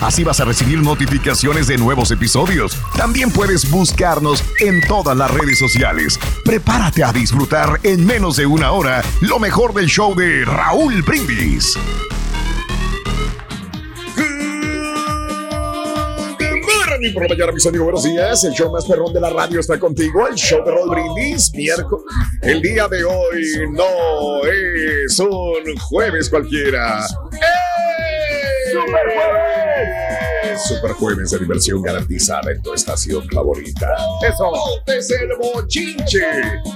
Así vas a recibir notificaciones de nuevos episodios. También puedes buscarnos en todas las redes sociales. Prepárate a disfrutar en menos de una hora lo mejor del show de Raúl Brindis. Morning por la mañana, mis amigos, buenos días. El show más perrón de la radio está contigo. El show de Raúl Brindis, miércoles. El día de hoy no es un jueves cualquiera. ¡Super jueves! Super jueves de diversión garantizada en tu estación favorita. Eso es el bochinche,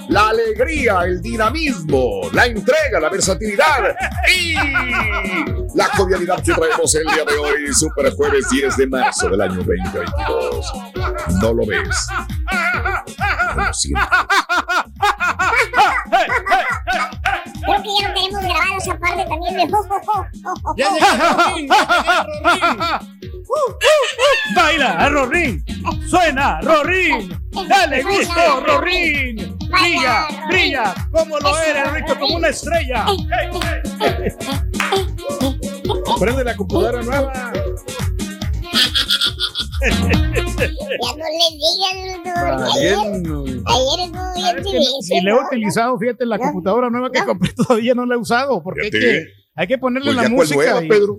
la alegría, el dinamismo, la entrega, la versatilidad y la jovialidad que traemos el día de hoy. Super jueves 10 de marzo del año 2022. ¿No lo ves? No lo sientes. Creo que ya no tenemos grabado esa parte también de. Ya Baila, Rorín. Suena, Rorín. Dale gusto, Rorín. Brilla, brilla, como lo eres, Rico, como una estrella. Prende la computadora nueva. Ya no le digan, doctor. Ayer, ayer estuvo bien Y le he utilizado, fíjate, la computadora nueva que compré todavía no la he usado porque hay que, hay que ponerle Pues la cuál música. nueva, y- Pedro.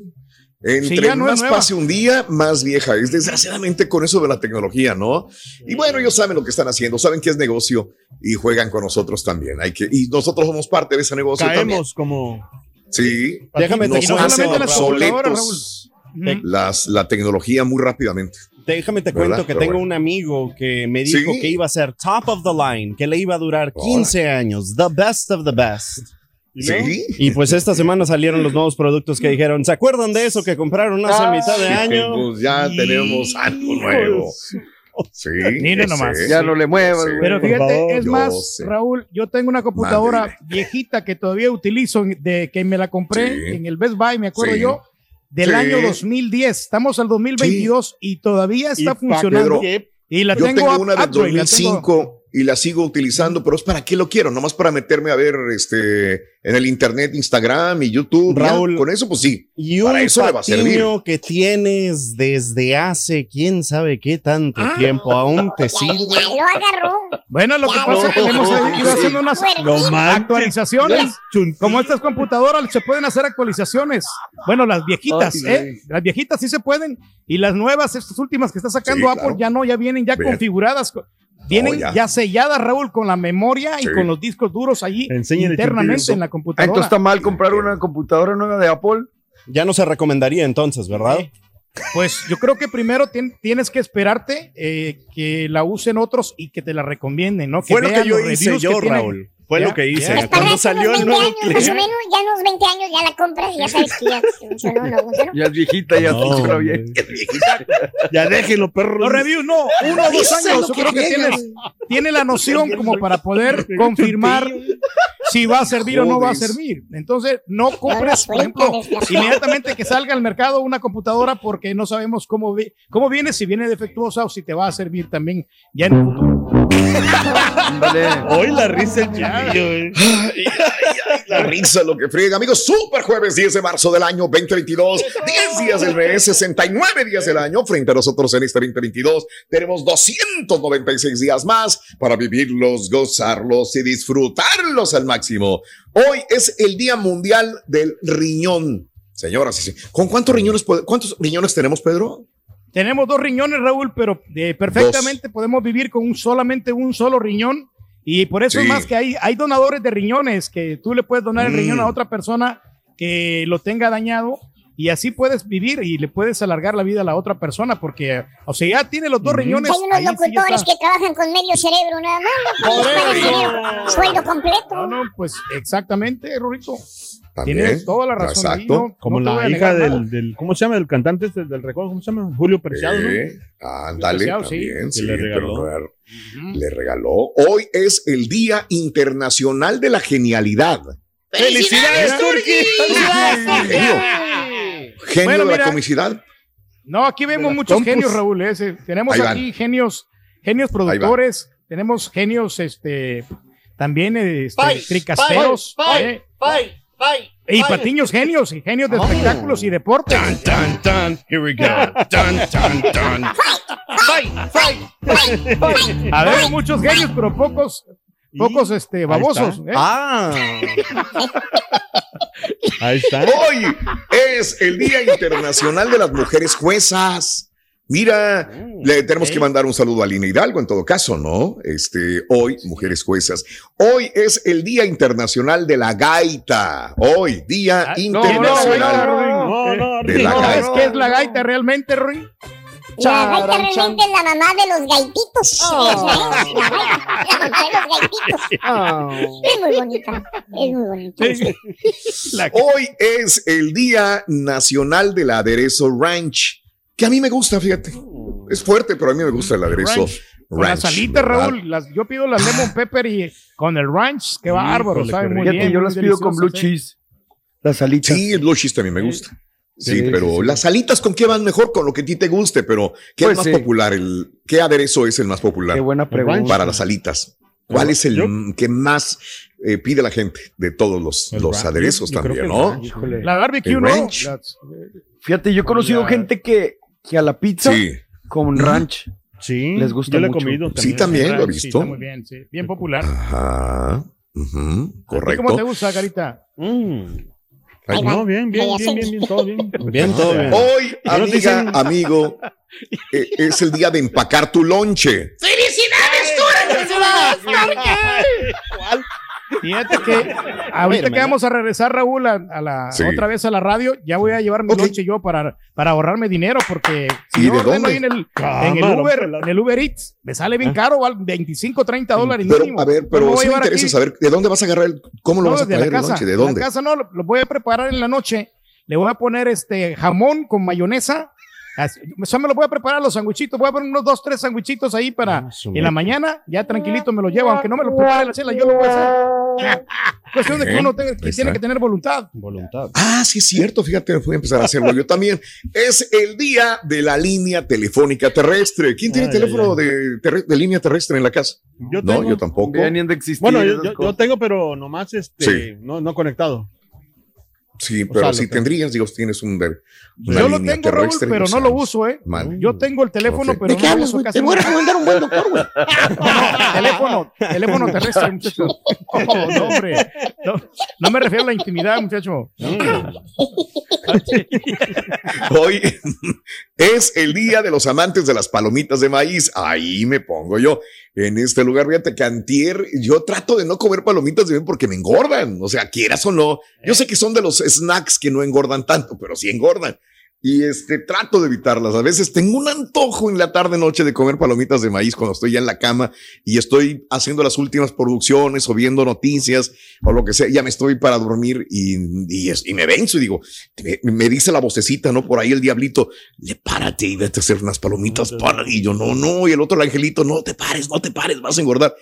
Entre Sí, ya no es más nueva. pase un día, más vieja es. Desgraciadamente con eso de la tecnología, ¿no? Y bueno, ellos saben lo que están haciendo, saben que es negocio y juegan con nosotros también. Hay que, y nosotros somos parte de ese negocio también. Caemos como. Sí. Déjame te- nos hacen las obsoletos las, la tecnología muy rápidamente. Déjame te ¿Verdad? cuento que Pero tengo bueno. un amigo que me dijo Sí. que iba a ser top of the line, que le iba a durar 15 años, the best of the best. ¿No? Sí. Y pues esta semana salieron los nuevos productos que dijeron, ¿se acuerdan de eso que compraron hace Ah, mitad de año? pues ya tenemos algo nuevo. Sí. Mire ese nomás. Ya no le muevas, Pero fíjate, es más, sé. Raúl, yo tengo una computadora viejita que todavía utilizo de que me la compré Sí. en el Best Buy, me acuerdo Sí. yo, del Sí. año 2010. Estamos al 2022 y todavía está Y funcionando. Pedro, Y la Yo tengo, tengo una tengo- 2005 y la sigo utilizando, pero es para qué lo quiero, nomás para meterme a ver este en el internet, Instagram y YouTube. ya, Raúl, con eso, pues sí. Y para un eso le va a servir. que tienes desde hace quién sabe qué tanto Ah. tiempo, aún te sirve. Ya lo agarró. Bueno, lo que pasa es que hemos ido haciendo unas actualizaciones. Como estas computadoras se pueden hacer actualizaciones. Bueno, las viejitas, Ay, ¿eh? Las viejitas sí se pueden. Y las nuevas, estas últimas que está sacando Sí, Apple, claro. ya no, ya vienen ya Bien. configuradas. Vienen Oh, ya. ya. selladas, Raúl, con la memoria y con los discos duros allí Enséñale, internamente en la Ah, computadora. Entonces está mal comprar una computadora nueva de Apple. Ya no se recomendaría entonces, ¿verdad? Pues yo creo que primero tien- tienes que esperarte eh, que la usen otros y que te la recomienden, ¿no? Fue lo que yo hice yo, que tienen. Raúl. Fue Ya, lo que hice. ya. Cuando salió el 20 nuevo años, más o menos, ya unos 20 años ya la compras y ya sabes que ya funcionó o no funcionó. Ya es viejita, ya No, funciona bien. Ya déjenlo, perro. Los reviews, no, uno o dos años. Yo que creo que quieran. tienes, tiene la noción como para poder confirmar si va a servir o no va a servir. Entonces, no compres, por ejemplo, inmediatamente que salga al mercado una computadora porque no sabemos cómo, vi- cómo viene, si viene defectuosa o si te va a servir también ya en el futuro. Hoy la risa el eh. La risa lo que friega, amigos. Super jueves 10 de marzo del año 2022. 10 días del mes, 69 días del año. Frente a nosotros en este 2022 tenemos 296 días más para vivirlos, gozarlos y disfrutarlos al máximo. Hoy es el Día Mundial del Riñón. Señoras y señores, ¿con cuántos riñones, cuántos riñones tenemos, Pedro? Tenemos dos riñones, Raúl, pero eh, perfectamente podemos vivir con un, solamente un solo riñón. Y por eso Sí. es más que hay, hay donadores de riñones que tú le puedes donar el Mm. riñón a otra persona que lo tenga dañado y así puedes vivir y le puedes alargar la vida a la otra persona porque, o sea, ya tiene los dos riñones. Hay unos sí locutores está. que trabajan con medio cerebro nada más. ¿no? Pues, para tener Sueldo completo. No, no, pues exactamente, Rurito. También. Tienes toda la razón. ahí, Exacto. no- Como no la hija del, del- ¿cómo se llama? El cantante este del recuerdo, ¿cómo se llama? Julio Preciado, ¿no? Eh, ándale, Preciado, sí. también, sí, le pero regaló. re- le regaló. Hoy es el Día Internacional de la Genialidad. ¡Felicidades, Turki! Genio. Genio Bueno, de la mira. comicidad. No, aquí vemos muchos compus. genios, Raúl. ¿eh? Tenemos aquí genios, genios productores, tenemos genios, este, también este, tricasteros, ¿eh? Y fight. patiños genios, y genios de espectáculos y deportes. Tan, tan, here we go. Tan, tan, tan. A ver, muchos genios, pero pocos, pocos, este, babosos. ¿eh? Ah. Ahí está. Hoy es el Día Internacional de las Mujeres Juezas. Mira, le tenemos que mandar un saludo a Lina Hidalgo en todo caso, ¿no? Este, hoy, mujeres juezas. Hoy es el Día Internacional de la Gaita. Hoy, Día Internacional no, no, de la no, Gaita. ¿Sabes qué es la gaita realmente, Rui? La gaita realmente es la mamá de los gaititos. La gaita, la mamá de los gaititos. Es muy bonita. Es muy bonita. Hoy es el Día Nacional del Aderezo Ranch, que a mí me gusta, fíjate. Es fuerte, pero a mí me gusta el aderezo Ranch. Con ranch. salitas. Raúl, las, yo pido las lemon pepper y con el ranch, que bárbaro, sabe qué muy Fíjate, bien. yo muy las pido con blue ¿eh? cheese. Las alitas. Sí, el blue cheese también me gusta. Sí, Sí, pero sí, sí. las alitas con qué van mejor con lo que a ti te guste, pero ¿qué Pues es más sí. popular? El, ¿Qué aderezo es el más popular Qué buena pregunta. para las alitas? ¿Cuál es el Yo- que más eh, pide la gente de todos los, los ranch. aderezos también, no? ranch. La barbecue, ¿no? ranch. Las- Fíjate, yo he conocido La- gente que, que a la pizza Sí, con ranch. Sí, Les gusta yo lo he mucho. comido sí, también. también lo he sí, visto. está muy bien, sí. Bien popular. Ajá, ¿A ti correcto. ¿Cómo te gusta, Carita? Mm. Va. No, bien, bien, bien, bien, bien, todo bien. Bien, todo bien. Hoy, amiga, amigo, eh, es el día de empacar tu lonche. ¡Felicidades, Turki! Fíjate que ahorita que vamos a regresar, Raúl, a, a la, Sí. otra vez a la radio, ya voy a llevar mi Ok. lonche yo para, para ahorrarme dinero, porque si ¿Y no de ordeno dónde? ahí en el, en el Uber, en el Uber Eats, me sale bien caro, val- 25, 30 dólares Pero, mínimo. a ver, pero a me interesa aquí. saber de dónde vas a agarrar el, cómo lo No, vas a de traer la el casa. lonche, de de dónde. la casa no, lo, lo voy a preparar en la noche. Le voy a poner este jamón con mayonesa. Así- O sea, me lo voy a preparar los sanguichitos. Voy a poner unos dos, tres sanguichitos ahí para Ah, en la mañana. Ya tranquilito me lo llevo, aunque no me lo prepare la cena, yo lo voy a hacer. Cuestión de que uno tenga- que Ahí tiene que tener voluntad. Voluntad. Ah, sí es cierto, fíjate, voy a empezar a hacerlo yo también. Es el día de la línea telefónica terrestre. ¿Quién tiene Ay, teléfono ay, De, terre- de línea terrestre en la casa? Yo no, tengo. yo tampoco. Bueno, yo, yo- tengo, pero nomás este, Sí. no, no conectado. Sí, O pero sea, si tendrías, digo, tienes un una Yo lo tengo, Raúl, pero o no lo uso, ¿eh? mal. Yo tengo el teléfono, Ok. pero ¿De qué no lo hablas, uso güey? Te voy a recomendar un buen doctor, güey. No, teléfono, teléfono terrestre, muchacho. Oh, no, hombre. No, no me refiero a la intimidad, muchacho. Hoy es el día de los amantes de las palomitas de maíz. Ahí me pongo yo. En este lugar, fíjate que antier, yo trato de no comer palomitas de maíz porque me engordan. O sea, quieras o no. Yo sé que son de los snacks que no engordan tanto, pero sí engordan. Y este, trato de evitarlas. A veces tengo un antojo en la tarde noche de comer palomitas de maíz cuando estoy ya en la cama y estoy haciendo las últimas producciones o viendo noticias o lo que sea. Ya me estoy para dormir y, y, es- y me venzo y digo, me, me dice la vocecita, ¿no? Por ahí el diablito, le párate y vete a hacer unas palomitas para. Y yo, no, no. Y el otro, el angelito, no te pares, no te pares, vas a engordar.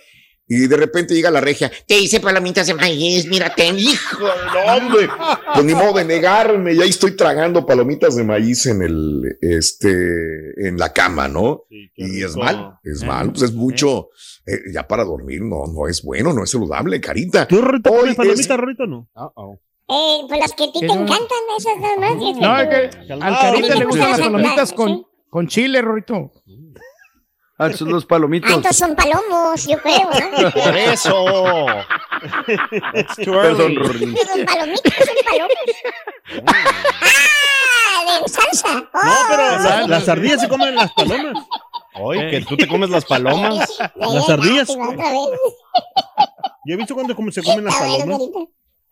Y de repente llega la regia, te hice palomitas de maíz, mírate, hijo, no, hombre. Pues ni modo de negarme, ya estoy tragando palomitas de maíz en el, este, en la cama, ¿no? y es mal, es mal, pues es mucho, eh, ya para dormir, no, no es bueno, no es saludable, carita. ¿Tú, Rorrito, Hoy comes es- palomitas, Rorrito, no? Eh, pues las que a ti te no. encantan, esas nada más. No, es que al Carita le gustan las palomitas con, con chile, Rorito. Ah, son los Ah, palitos. entonces son palomos, yo creo. ¿eh? Por eso. Perdón, Rory. Los palomitas son palomos. ¡Ah! De salsa. No, Oh, pero la- Las ardillas se comen las palomas. Oye, que tú te comes las palomas. Las ardillas. Yo he visto cuando se comen las palomas.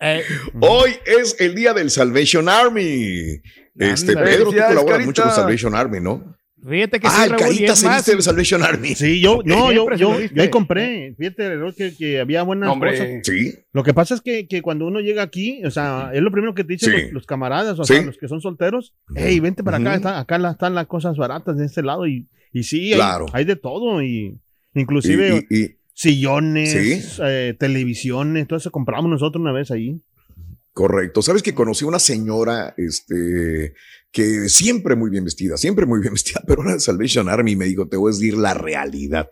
Eh, Hoy es el día del Salvation Army. Este. Pedro, tú colaboras mucho con. Salvation Army, ¿no? Fíjate que Ah, sí, el Raúl, Carita se viste del Salvation Army. Sí, yo, no, yo, yo, yo ahí compré. Fíjate, Errol, que, que había buenas cosas. Sí, Lo que pasa es que, que cuando uno llega aquí, o sea, es lo primero que te dicen Sí. los, los camaradas, o Sí. sea, los que son solteros. Hey, vente para acá, está- acá la- están las cosas baratas de este lado. Y, y sí, hay, Claro. hay de todo. Y inclusive y, y- y- sillones, Sí. eh, televisiones, todo eso compramos nosotros una vez ahí. correcto. Sabes que conocí una señora, este, que siempre muy bien vestida, siempre muy bien vestida, pero de Salvation Army me dijo, te voy a decir la realidad.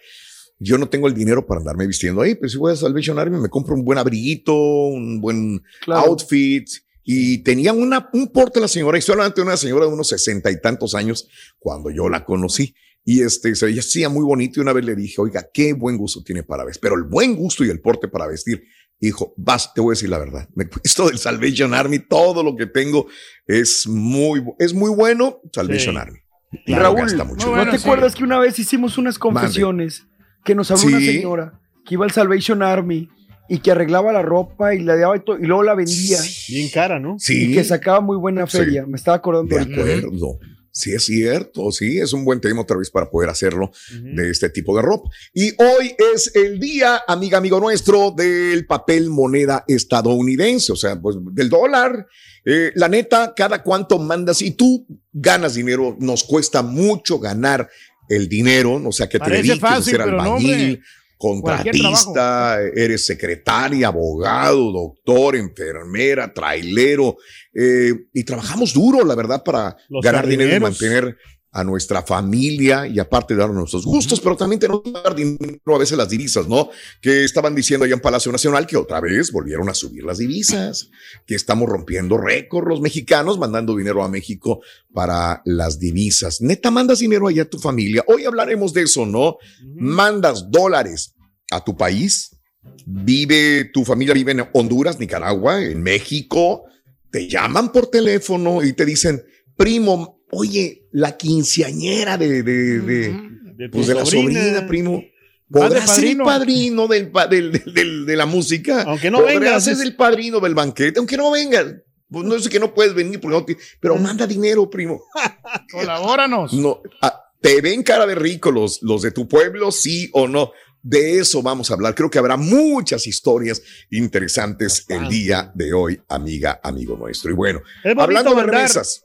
Yo no tengo el dinero para andarme vistiendo ahí, pero si voy a Salvation Army me compro un buen abriguito, un buen Claro. outfit. Y tenía una, un porte la señora, y solamente una señora de unos sesenta y tantos años cuando yo la conocí. Y este, se veía hacía muy bonito y una vez le dije, oiga, qué buen gusto tiene para vestir, pero el buen gusto y el porte para vestir. Hijo, vas, te voy a decir la verdad. Me he puesto del Salvation Army, todo lo que tengo es muy, es muy bueno. Salvation Sí. Army. Y no Raúl, gasta mucho ¿no bueno, te sí. acuerdas que una vez hicimos unas confesiones que nos habló una señora que iba al Salvation Army y que arreglaba la ropa y la daba y, todo, y luego la vendía Bien cara, ¿no? Sí. y que sacaba muy buena Sí. feria? Me estaba acordando De ahorita. acuerdo. Sí, es cierto. Sí, es un buen tema otra vez para poder hacerlo de este tipo de ropa. Y hoy es el día, amiga, amigo nuestro, del papel moneda estadounidense, o sea, pues del dólar. Eh, la neta, cada cuánto mandas y tú ganas dinero, nos cuesta mucho ganar el dinero, o sea, que te dediques fácil, a ser no, albañil, contratista, eres secretaria, abogado, doctor, enfermera, trailero, eh, y trabajamos duro, la verdad, para Los ganar dinero y mantener a nuestra familia y aparte de darnos nuestros gustos, pero también tenemos que dar dinero a veces las divisas, ¿no? Que estaban diciendo allá en Palacio Nacional que otra vez volvieron a subir las divisas, que estamos rompiendo récord los mexicanos, mandando dinero a México para las divisas. Neta, mandas dinero allá a tu familia. Hoy hablaremos de eso, ¿no? Mandas dólares a tu país, vive, tu familia vive en Honduras, Nicaragua, en México, te llaman por teléfono y te dicen, primo, oye, la quinceañera de, de, de, De, pues de la sobrina, primo. ¿Podrás ser el padrino. del, del- del- de la música? Aunque no ¿Podrás vengas, ser es- el padrino del banquete? Aunque no vengas. Pues no sé que no puedes venir, porque no te- pero manda dinero, primo. Colabóranos. No, ah, te ven cara de rico los, los de tu pueblo, sí o no. De eso vamos a hablar. Creo que habrá muchas historias interesantes el día de hoy, amiga, amigo nuestro. Y bueno, hablando de remesas.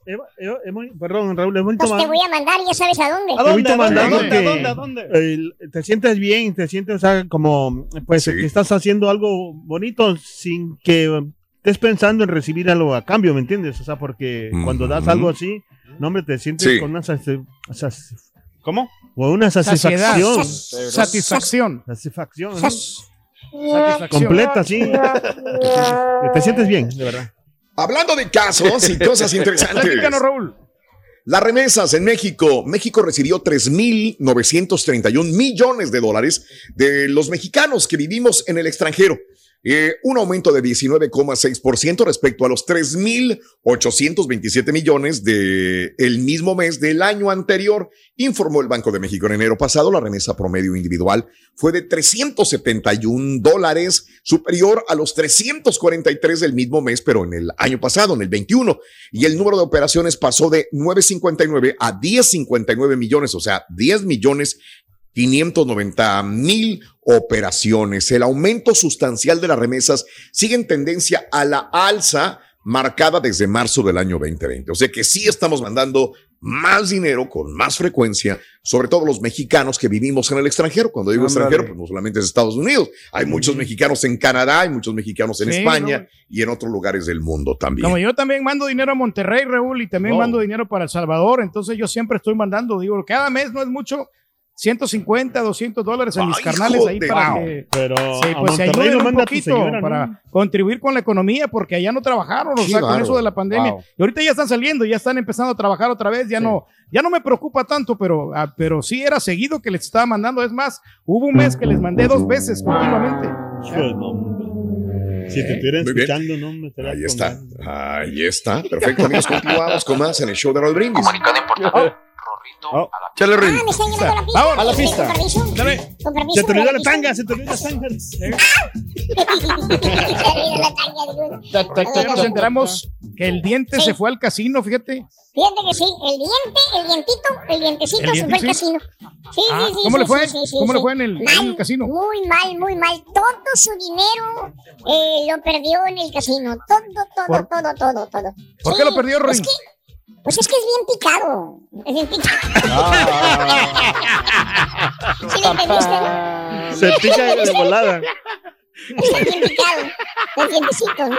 perdón, Raúl, es bonito Pues te voy a mandar, ya sabes a dónde. Te voy a mandar ¿A porque, dónde? ¿A dónde? te sientes bien, te sientes, o sea, como, pues, que estás haciendo algo bonito sin que estés pensando en recibir algo a cambio, ¿me entiendes? O sea, porque cuando das algo así, no, hombre, te sientes Sí. con una satisf- sas- ¿Cómo? O una Saciedad. satisfacción. Satisfacción. Satisfacción. Completa, sí. Te, te sientes bien, de verdad. Hablando de casos y cosas interesantes. Platícanos, Raúl. Las remesas en México. México recibió 3.931 millones de dólares de los mexicanos que vivimos en el extranjero. Eh, un aumento de 19,6% respecto a los 3.827 millones del el mismo mes del año anterior, informó el Banco de México en enero pasado. La remesa promedio individual fue de 371 dólares, superior a los 343 del mismo mes, pero en el año pasado, en el 21. Y el número de operaciones pasó de 959 a 1059 millones, o sea, 10 millones 590 mil operaciones. El aumento sustancial de las remesas sigue en tendencia a la alza marcada desde marzo del año 2020. O sea que sí estamos mandando más dinero con más frecuencia, sobre todo los mexicanos que vivimos en el extranjero. Cuando digo Ándale. extranjero, pues no solamente es Estados Unidos. Hay muchos mexicanos en Canadá, hay muchos mexicanos en Sí, España no. y en otros lugares del mundo también. Como yo también mando dinero a Monterrey, Raúl, y también Oh. mando dinero para El Salvador, entonces yo siempre estoy mandando, digo, cada mes no es mucho, 150, 200 dólares a mis carnales ahí para Wow. que Pero sí, a pues se ayuden lo un poquito señora, ¿no? para contribuir con la economía, porque allá no trabajaron, o Qué sea, con eso de la pandemia. Wow. Y ahorita ya están saliendo, ya están empezando a trabajar otra vez, ya no, ya no me preocupa tanto, pero, ah, pero sí era seguido que les estaba mandando. Es más, hubo un mes que les mandé dos veces continuamente. Si te estuvieran Muy bien. escuchando, no me estaría Ahí está, ahí está. Perfecto, amigos, continuamos con más en el show de Raúl Brindis. Chale, Rin. Ah, me están llevando a la pista. Vamos, a la Con pista. permiso. Dale. Con permiso. Se te olvidó la tanga, se te olvidó la tanga. Ya nos enteramos que el diente se fue al casino, fíjate. Fíjate que sí, el diente, el dientito, el dientecito ¿El se fue al casino. Sí, Ah, sí, sí. ¿cómo sí, le fue? sí, sí, sí, ¿Cómo le sí. fue en el- en Mal, el casino? Muy mal, muy mal. Todo su dinero eh, lo perdió en el casino. Todo, todo, ¿Por- todo, todo, todo. ¿Por Sí, qué lo perdió, es Rorín? que, Pues es que es bien picado. Es bien picado. ¿Sí lo entendiste? Se pica de volada. Está bien picado. ¿no? Es bien picado.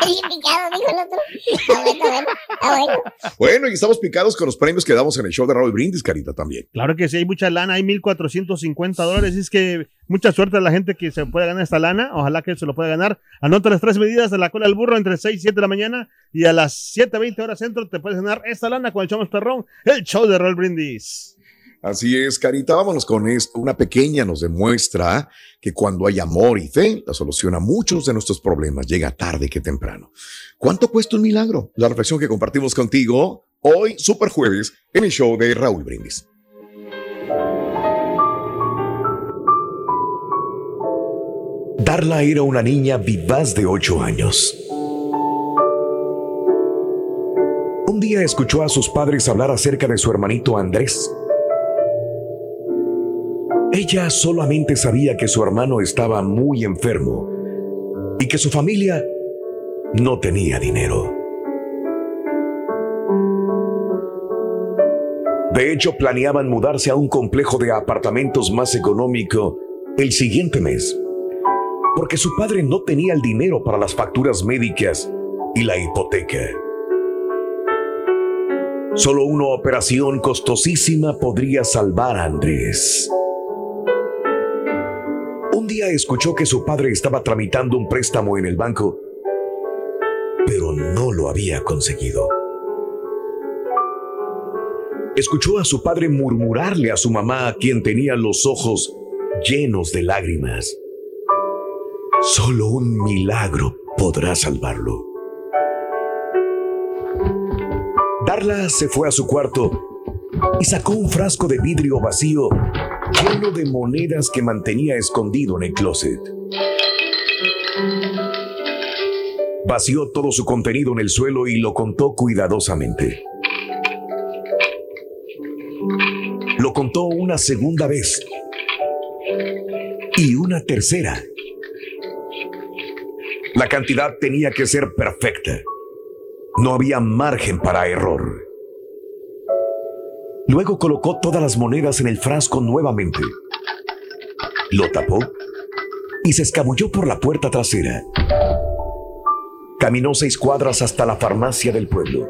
Es bien picado, dijo el otro. Está bueno, está bueno, está bueno. Bueno, y estamos picados con los premios que damos en el show de Raúl Brindis, Carita, también. Claro que sí, hay mucha lana, hay 1.450 dólares. Es que mucha suerte a la gente que se pueda ganar esta lana. Ojalá que se lo pueda ganar. Anota las tres medidas de la cola del burro entre 6 y 7 de la mañana. Y a las 7.20 horas centro te puedes ganar esta lana con el show más perrón, el show de Raúl Brindis. Así es, Carita, vámonos con esto. Una pequeña nos demuestra que cuando hay amor y fe, la solución a muchos de nuestros problemas llega tarde que temprano. ¿Cuánto cuesta un milagro? La reflexión que compartimos contigo hoy, super jueves, en el show de Raúl Brindis. Darla era una niña vivaz de ocho años. Un día escuchó a sus padres hablar acerca de su hermanito Andrés. Ella solamente sabía que su hermano estaba muy enfermo y que su familia no tenía dinero. De hecho, planeaban mudarse a un complejo de apartamentos más económico el siguiente mes porque su padre no tenía el dinero para las facturas médicas y la hipoteca. Solo una operación costosísima podría salvar a Andrés. Un día escuchó que su padre estaba tramitando un préstamo en el banco, pero no lo había conseguido. Escuchó a su padre murmurarle a su mamá, quien tenía los ojos llenos de lágrimas. Solo un milagro podrá salvarlo. Darla se fue a su cuarto y sacó un frasco de vidrio vacío lleno de monedas que mantenía escondido en el closet. Vació todo su contenido en el suelo y lo contó cuidadosamente. Lo contó una segunda vez y una tercera. La cantidad tenía que ser perfecta. No había margen para error. Luego colocó todas las monedas en el frasco nuevamente. Lo tapó y se escabulló por la puerta trasera. Caminó seis cuadras hasta la farmacia del pueblo.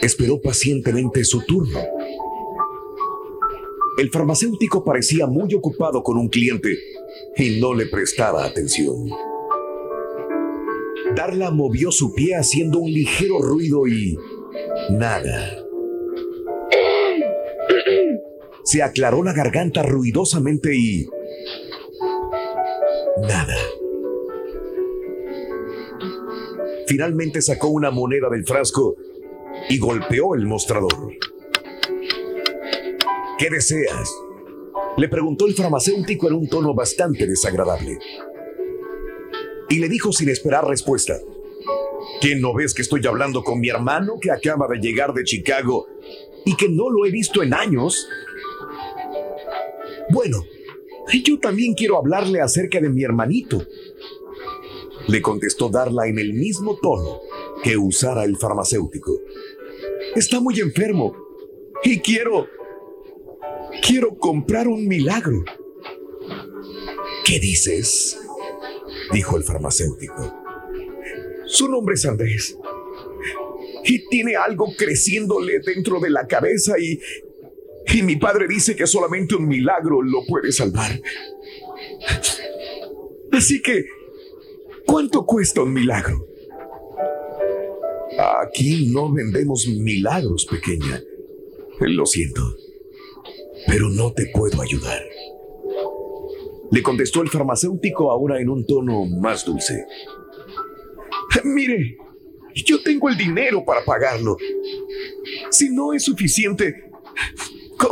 Esperó pacientemente su turno. El farmacéutico parecía muy ocupado con un cliente y no le prestaba atención. Darla movió su pie haciendo un ligero ruido y nada. Se aclaró la garganta ruidosamente y nada. Finalmente sacó una moneda del frasco y golpeó el mostrador. ¿Qué deseas? Le preguntó el farmacéutico en un tono bastante desagradable. Y le dijo sin esperar respuesta. ¿Qué no ves que estoy hablando con mi hermano que acaba de llegar de Chicago y que no lo he visto en años? Bueno, yo también quiero hablarle acerca de mi hermanito. Le contestó Darla en el mismo tono que usara el farmacéutico. Está muy enfermo y quiero... Quiero comprar un milagro. ¿Qué dices? Dijo el farmacéutico. Su nombre es Andrés. Y tiene algo creciéndole dentro de la cabeza y... Y mi padre dice que solamente un milagro lo puede salvar. Así que, ¿cuánto cuesta un milagro? Aquí no vendemos milagros, pequeña. Lo siento, pero no te puedo ayudar. Le contestó el farmacéutico ahora en un tono más dulce. Mire, yo tengo el dinero para pagarlo. Si no es suficiente,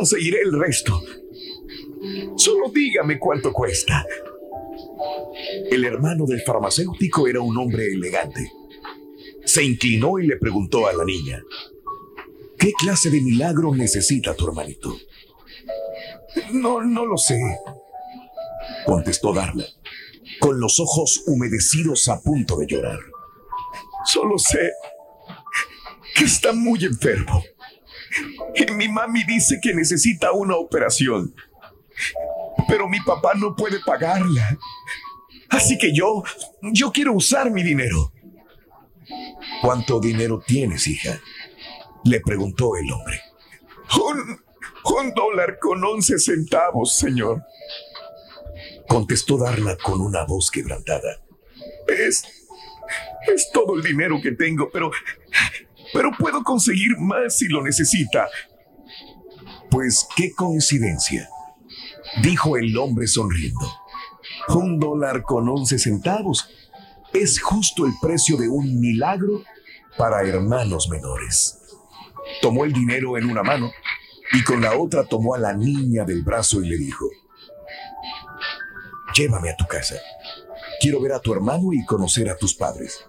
conseguiré el resto. Solo dígame cuánto cuesta. El hermano del farmacéutico era un hombre elegante. Se inclinó y le preguntó a la niña, ¿qué clase de milagro necesita tu hermanito? No, no lo sé, contestó Darla, con los ojos humedecidos a punto de llorar. Solo sé que está muy enfermo. Mi mami dice que necesita una operación. Pero mi papá no puede pagarla. Así que yo, yo quiero usar mi dinero. ¿Cuánto dinero tienes, hija? Le preguntó el hombre. Un, un dólar con once centavos, señor. Contestó Darla con una voz quebrantada. Es. Es todo el dinero que tengo, pero. Pero puedo conseguir más si lo necesita. Pues qué coincidencia, dijo el hombre sonriendo. Un dólar con once centavos es justo el precio de un milagro para hermanos menores. Tomó el dinero en una mano y con la otra tomó a la niña del brazo y le dijo, llévame a tu casa. Quiero ver a tu hermano y conocer a tus padres.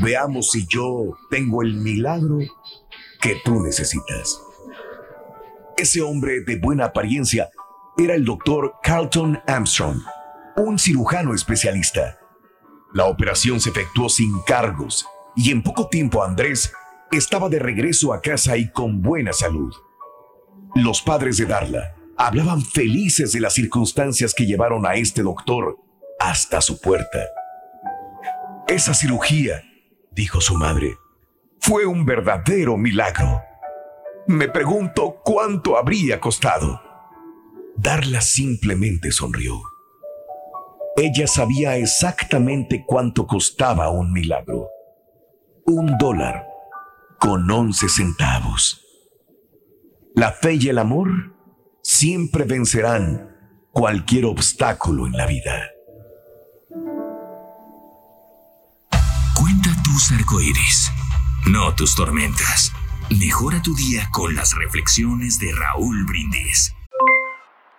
Veamos si yo tengo el milagro que tú necesitas. Ese hombre de buena apariencia era el doctor Carlton Armstrong, un cirujano especialista. La operación se efectuó sin cargos y en poco tiempo Andrés estaba de regreso a casa y con buena salud. Los padres de Darla hablaban felices de las circunstancias que llevaron a este doctor hasta su puerta. Esa cirugía, dijo su madre, fue un verdadero milagro. Me pregunto cuánto habría costado. Darla simplemente sonrió. Ella sabía exactamente cuánto costaba un milagro. Un dólar con once centavos. La fe y el amor siempre vencerán cualquier obstáculo en la vida. Tus arcoíris, no tus tormentas. Mejora tu día con las reflexiones de Raúl Brindis.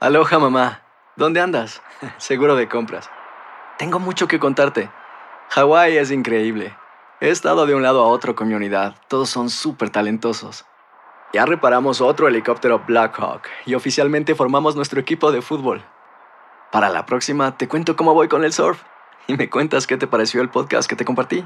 Aloha mamá, ¿dónde andas? Seguro de compras. Tengo mucho que contarte. Hawái es increíble. He estado de un lado a otro con mi unidad. Todos son súper talentosos. Ya reparamos otro helicóptero Blackhawk y oficialmente formamos nuestro equipo de fútbol. Para la próxima te cuento cómo voy con el surf y me cuentas qué te pareció el podcast que te compartí,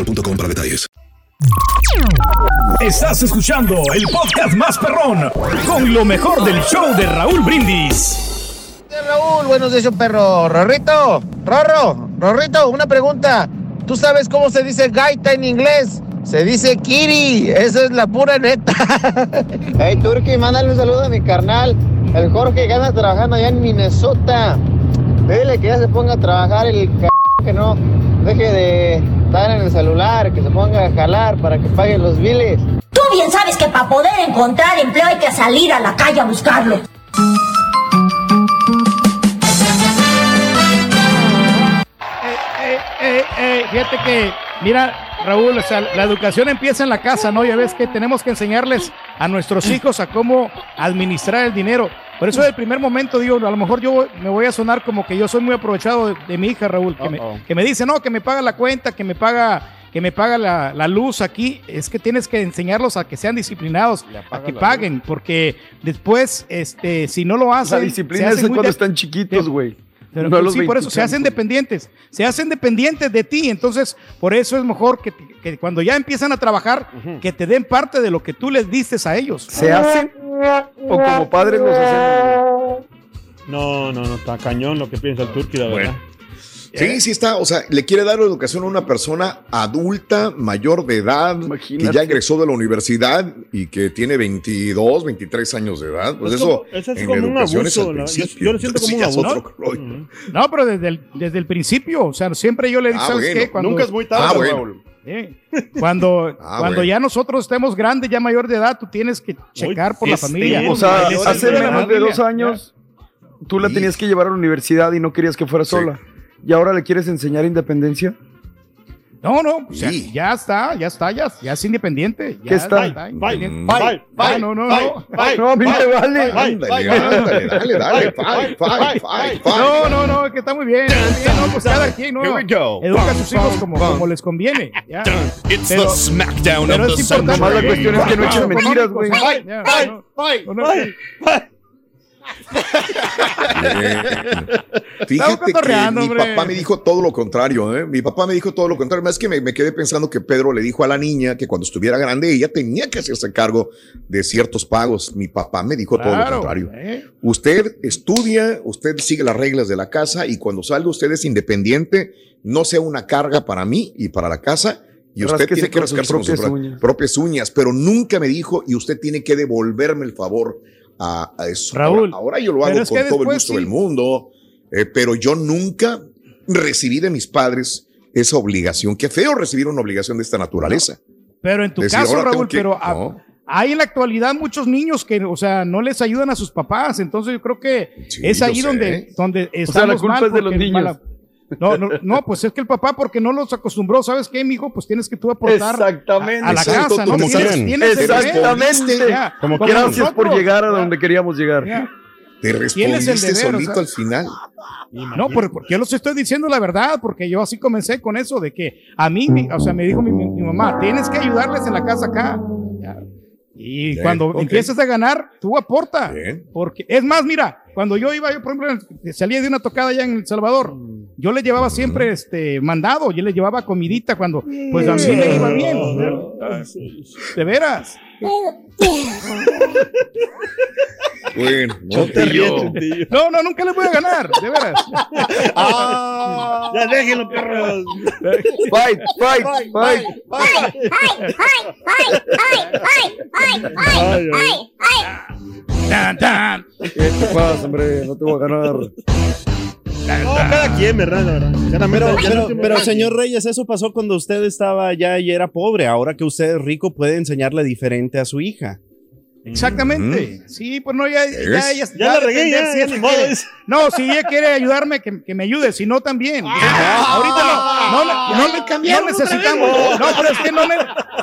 boostmobile.com para detalles. Estás escuchando el podcast más perrón con lo mejor del show de Raúl Brindis. Raúl, buenos días, perro. Rorrito, Rorro, Rorrito, una pregunta. ¿Tú sabes cómo se dice gaita en inglés? Se dice Kiri, esa es la pura neta. hey, Turki, mándale un saludo a mi carnal, el Jorge que anda trabajando allá en Minnesota. Dile que ya se ponga a trabajar el c que no deje de estar en el celular, que se ponga a jalar para que pague los biles. Tú bien sabes que para poder encontrar empleo hay que salir a la calle a buscarlo. Eh, eh, eh, fíjate que, mira, Raúl, o sea, la educación empieza en la casa, ¿no? Ya ves que tenemos que enseñarles a nuestros hijos a cómo administrar el dinero. Por eso, el primer momento, digo, a lo mejor yo me voy a sonar como que yo soy muy aprovechado de, de mi hija, Raúl, que me, que me dice, no, que me paga la cuenta, que me paga que me paga la, la luz aquí, es que tienes que enseñarlos a que sean disciplinados, a que paguen, porque después, este, si no lo hacen, La disciplina es cuando están chiquitos, güey. Pero No pues los sí, por eso se 20 hacen dependientes, se hacen dependientes de ti, entonces por eso es mejor que, que cuando ya empiezan a trabajar, que te den parte de lo que tú les diste a ellos. ¿Se hacen o como padres los hacemos? No, no, no, está cañón lo que piensa el Turki, la verdad. Sí, sí está. O sea, le quiere dar educación a una persona adulta, mayor de edad, que ya egresó de la universidad y que tiene 22, 23 años de edad. Pues Es eso, como- eso es en como un abuso. Yo- lo siento como Sí, un ya abuso. otro. No, pero desde el, desde el principio, o sea, siempre yo le digo, Ah, ¿sabes bueno. qué? Cuando, Nunca es muy tarde, Ah, bueno. Raúl. Sí. Cuando, Ah, cuando bueno. ya nosotros estemos grandes, ya mayor de edad, tú tienes que checar por la familia. O sea, hace menos de dos años, tú la tenías que llevar a la universidad y no querías que fuera sola. ¿Y ahora le quieres enseñar independencia? No, no, o sea, ya está, ya está, ya, ya es independiente. Ya ¿Qué está? independiente. Bye, Ah, no, no, no. No, a mí me vale. Ándale, ándale, dale, dale, fight, fight, fight, fight. No, no, no, que está muy bien. está bien, no, pues cada quien, no. Here we go. Educa a sus hijos como, como les conviene. Ya. It's the smackdown pero of es the importante. century. Nomás la cuestión es que no echen mentiras, güey. Ya, no, no, no. Fíjate que mi hombre. papá me dijo todo lo contrario, ¿eh? Mi papá me dijo todo lo contrario. Más que me, me quedé pensando que Pedro le dijo a la niña que cuando estuviera grande ella tenía que hacerse cargo de ciertos pagos. Mi papá me dijo todo lo contrario. ¿eh? Usted estudia, usted sigue las reglas de la casa y cuando salga usted es independiente, no sea una carga para mí y para la casa. Y usted tiene que rascarse con sus propias pro- uñas. propias uñas, pero nunca me dijo y usted tiene que devolverme el favor a, a eso. Raúl, ahora, ahora yo lo hago con todo el gusto sí. del mundo, eh, pero yo nunca recibí de mis padres esa obligación. Qué feo recibir una obligación de esta naturaleza. Pero en tu Decir, caso, Raúl, que- pero a- no. hay en la actualidad muchos niños que, o sea, no les ayudan a sus papás. Entonces yo creo que es sé. donde, donde O sea, la culpa mal es de los niños. mala- No, no, no, pues es que el papá, porque no los acostumbró, ¿sabes qué, mijo? Pues tienes que tú aportar Exactamente. a, a la Exacto, casa, ¿no? como Tienes- quieran. tienes el. Exactamente. Ya, Como como Gracias por llegar a donde queríamos llegar. Te Tienes respondiste el deber, solito o sea. al final. No, por- porque yo les estoy diciendo la verdad, porque yo así comencé con eso de que a mí, mi- o sea, me dijo mi, mi- mi mamá, tienes que ayudarles en la casa acá. Y Bien, cuando ok. empieces a ganar, tú aporta. Bien. Porque es más, mira, cuando yo iba, yo por ejemplo, salía de una tocada allá en El Salvador, yo le llevaba siempre este mandado, yo le llevaba comidita cuando, pues a mí me iba bien. De veras. Bueno, No te rías, No, no, nunca les voy a ganar, de veras. Ya déjenlo, perros. Fight, fight, fight. Tan, tan. ¿Qué te pasa, hombre? No te voy a ganar. No, cada quien, ¿verdad? La verdad. Sinceramente, Pero, ya señor Reyes, eso pasó cuando usted estaba allá y era pobre. Ahora que usted es rico, puede enseñarle diferente a su hija. Exactamente. Sí, pues no, ya, ya, Ya va la regué, ya, si ya ella No, si ella quiere ayudarme, que, que me ayude, si no también. Ahorita no, no, no, no, no cambiaron otra necesitamos. vez. No, pero es que no, ne-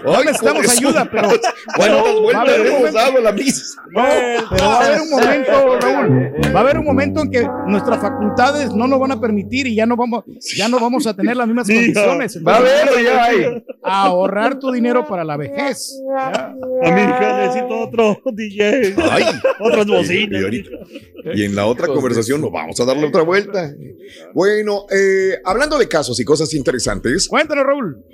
no Ay, necesitamos por eso. ayuda, pero. ¿Cuántas va a vueltas haber un le hemos dado la misa? No, pero va a haber un momento, Raúl, va a haber un momento en que nuestras facultades no nos van a permitir y ya no vamos, ya no vamos a tener las mismas Sí, condiciones. Va a haber, ya hay. a ahorrar tu dinero para la vejez. Ya. A mi hija necesito otro DJ. Ay. Otras bocinas. y en la otra conversación nos vamos a darle otra vuelta. Bueno, eh, hablando de casos y cosas interesantes. Cuéntanos, Raúl.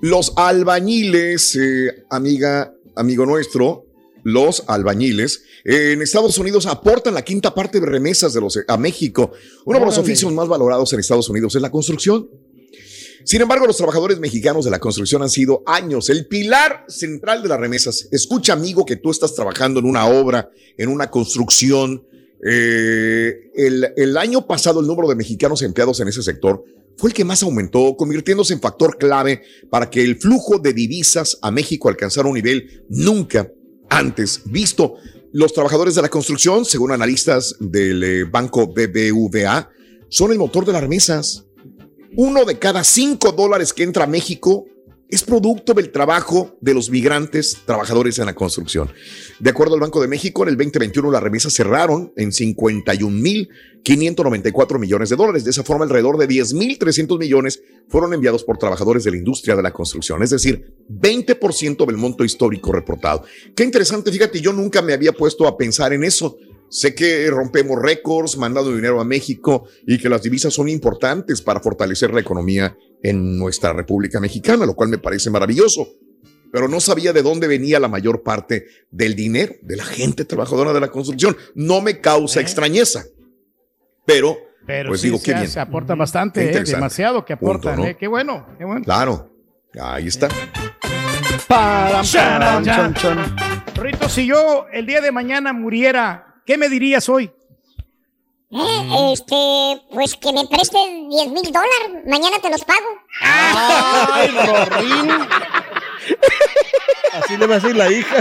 Los albañiles, eh, amiga, amigo nuestro, los albañiles eh, en Estados Unidos aportan la quinta parte de remesas de los, a México. Uno de los oficios más valorados en Estados Unidos es la construcción. Sin embargo, los trabajadores mexicanos de la construcción han sido años el pilar central de las remesas. Escucha, amigo, que tú estás trabajando en una obra, en una construcción. Eh, el, el año pasado el número de mexicanos empleados en ese sector fue el que más aumentó, convirtiéndose en factor clave para que el flujo de divisas a México alcanzara un nivel nunca antes visto. Los trabajadores de la construcción, según analistas del eh, banco BBVA, son el motor de las remesas. Uno de cada cinco dólares que entra a México es producto del trabajo de los migrantes trabajadores en la construcción. De acuerdo al Banco de México, en el 2021 las remesas cerraron en 51.594 millones de dólares. De esa forma, alrededor de 10.300 millones fueron enviados por trabajadores de la industria de la construcción, es decir, 20% del monto histórico reportado. Qué interesante, fíjate, yo nunca me había puesto a pensar en eso. Sé que rompemos récords mandando dinero a México y que las divisas son importantes para fortalecer la economía en nuestra República Mexicana, lo cual me parece maravilloso. Pero no sabía de dónde venía la mayor parte del dinero de la gente trabajadora de la construcción. No me causa extrañeza. Pero, Pero pues sí, digo, se, qué bien. se aporta bastante, eh, demasiado que aportan. ¿no? eh, Qué bueno, qué bueno. Claro, ahí está. Param, param, chan, chan. Rito, si yo el día de mañana muriera, ¿qué me dirías hoy? Eh, Este, pues que me prestes 10 mil dólares. Mañana te los pago. Ay, Rorín. Así le va a decir la hija.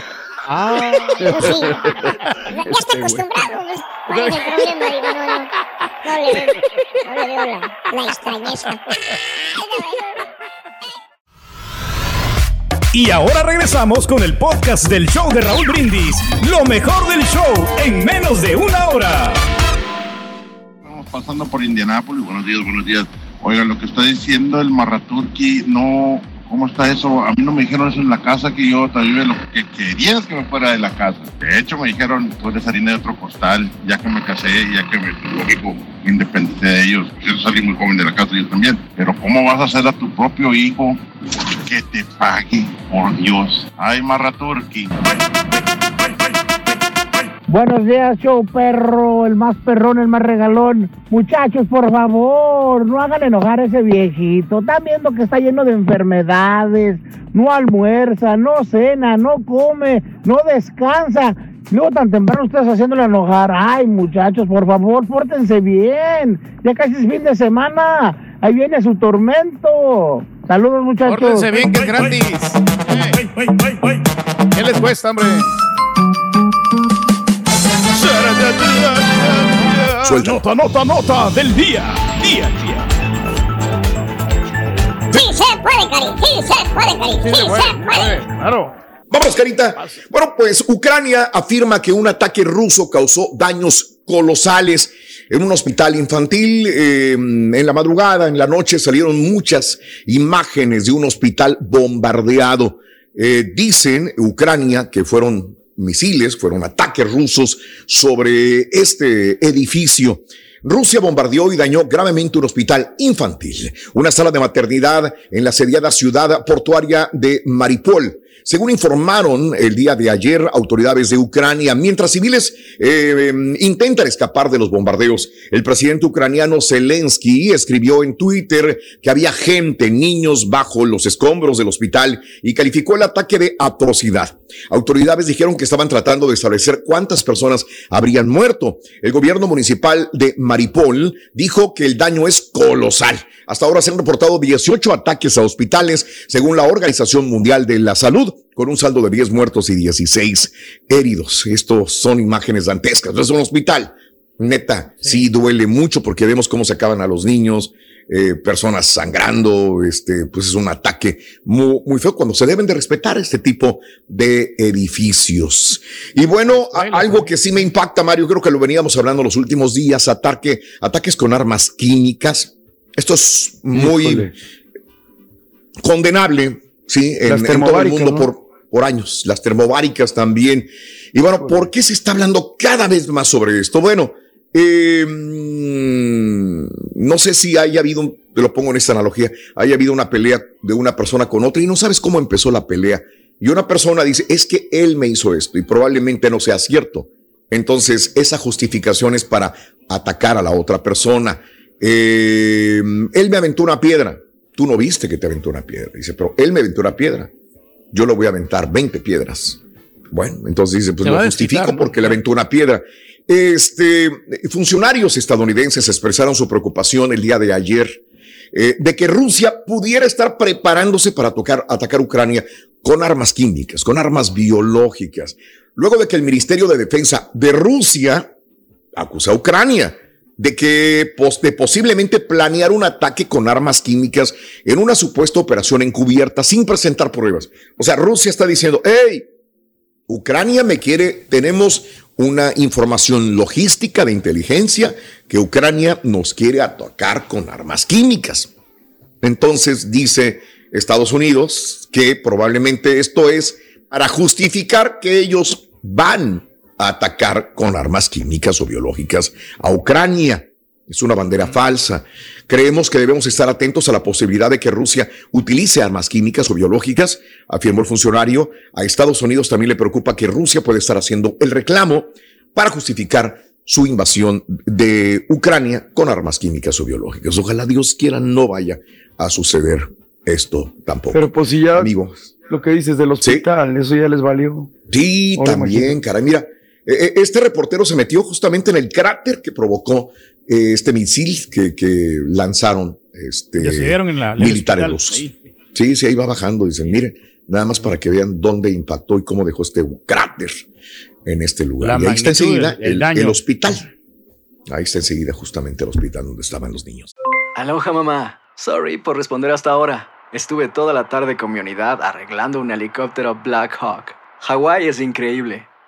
Ah. Pues sí. Ya está acostumbrado. pues, ¿Cuál es el problema? Digo, no, no. No le veo, no le veo la, la extrañeza. Y ahora regresamos con el podcast del show de Raúl Brindis. Lo mejor del show en menos de una hora. Estamos pasando por Indianápolis. Buenos días, buenos días. Oiga, lo que está diciendo el Marraturki, no. ¿Cómo está eso? A mí no me dijeron eso en la casa que yo también lo que quería es que me fuera de la casa. De hecho, me dijeron, tú eres harina de otro costal, ya que me casé, ya que me, lógico, independiente de ellos. Yo salí muy joven de la casa, yo también. Pero ¿cómo vas a hacer a tu propio hijo que te pague? Por Dios. Ay, Marraturki. Buenos días, show perro, el más perrón, el más regalón. Muchachos, por favor, no hagan enojar a ese viejito. Están viendo que está lleno de enfermedades. No almuerza, no cena, no come, no descansa. Luego tan temprano ustedes haciéndole enojar. Ay, muchachos, por favor, pórtense bien. Ya casi es fin de semana. Ahí viene su tormento. Saludos, muchachos. Pórtense bien, que es gratis. Eh. ¿Qué les cuesta, hombre? Suelta. Nota, nota, nota del día. Día, día. Sí se puede, Cari. Sí se puede, Cari. Sí, sí se puede. Se puede. Claro. Vamos, Carita. Bueno, pues Ucrania afirma que un ataque ruso causó daños colosales en un hospital infantil. Eh, en la madrugada, en la noche, salieron muchas imágenes de un hospital bombardeado. Eh, dicen Ucrania que fueron misiles, fueron ataques rusos sobre este edificio. Rusia bombardeó y dañó gravemente un hospital infantil, una sala de maternidad en la asediada ciudad portuaria de Maripol. Según informaron el día de ayer autoridades de Ucrania, mientras civiles eh, intentan escapar de los bombardeos, el presidente ucraniano Zelensky escribió en Twitter que había gente, niños bajo los escombros del hospital y calificó el ataque de atrocidad. Autoridades dijeron que estaban tratando de establecer cuántas personas habrían muerto. El gobierno municipal de Maripol dijo que el daño es colosal. Hasta ahora se han reportado 18 ataques a hospitales, según la Organización Mundial de la Salud, con un saldo de 10 muertos y 16 heridos. Estos son imágenes dantescas. No es un hospital. Neta, sí. duele mucho porque vemos cómo se acaban a los niños, eh, personas sangrando, este, pues es un ataque muy, muy feo cuando se deben de respetar este tipo de edificios. Y bueno, a- algo que sí me impacta, Mario, creo que lo veníamos hablando los últimos días, ataque, ataques con armas químicas. Esto es muy Híjole. condenable, sí, en, todo el mundo ¿no? por, por años, las termobáricas también. Y bueno, ¿por qué se está hablando cada vez más sobre esto? Bueno, eh, mm, no sé si haya habido, un- te lo pongo en esta analogía, haya habido una pelea de una persona con otra y no sabes cómo empezó la pelea. Y una persona dice, es que él me hizo esto y probablemente no sea cierto. Entonces, esa justificación es para atacar a la otra persona. Eh, él me aventó una piedra. Tú no viste que te aventó una piedra. Dice, pero él me aventó una piedra. Yo le voy a aventar 20 piedras. Bueno, entonces dice, pues lo justifico porque le aventó una piedra. Este, funcionarios estadounidenses expresaron su preocupación el día de ayer eh, de que Rusia pudiera estar preparándose para tocar, atacar Ucrania con armas químicas, con armas biológicas. Luego de que el Ministerio de Defensa de Rusia acusa a Ucrania de que pos- de posiblemente planear un ataque con armas químicas en una supuesta operación encubierta sin presentar pruebas. O sea, Rusia está diciendo, hey, Ucrania me quiere, tenemos una información logística de inteligencia que Ucrania nos quiere atacar con armas químicas. Entonces dice Estados Unidos que probablemente esto es para justificar que ellos van a atacar con armas químicas o biológicas a Ucrania. Es una bandera falsa. Creemos que debemos estar atentos a la posibilidad de que Rusia utilice armas químicas o biológicas, afirmó el funcionario. A Estados Unidos también le preocupa que Rusia puede estar haciendo el reclamo para justificar su invasión de Ucrania con armas químicas o biológicas. Ojalá Dios quiera no vaya a suceder esto tampoco. Pero pues si ya Amigo. lo que dices del hospital, eso ya les valió. Sí, Ahora también, imagínate. caray. Mira, este reportero se metió justamente en el cráter que provocó eh, este misil que, que lanzaron este, Ya se vieron en la- en el militares rusos. ahí. Sí, sí, ahí va bajando. Dicen, miren, nada más para que vean dónde impactó y cómo dejó este cráter en este lugar. La y ahí está enseguida el hospital. Ahí está enseguida justamente el hospital donde estaban los niños. Aloha mamá. Sorry por responder hasta ahora. Estuve toda la tarde con mi unidad arreglando un helicóptero Black Hawk. Hawái es increíble.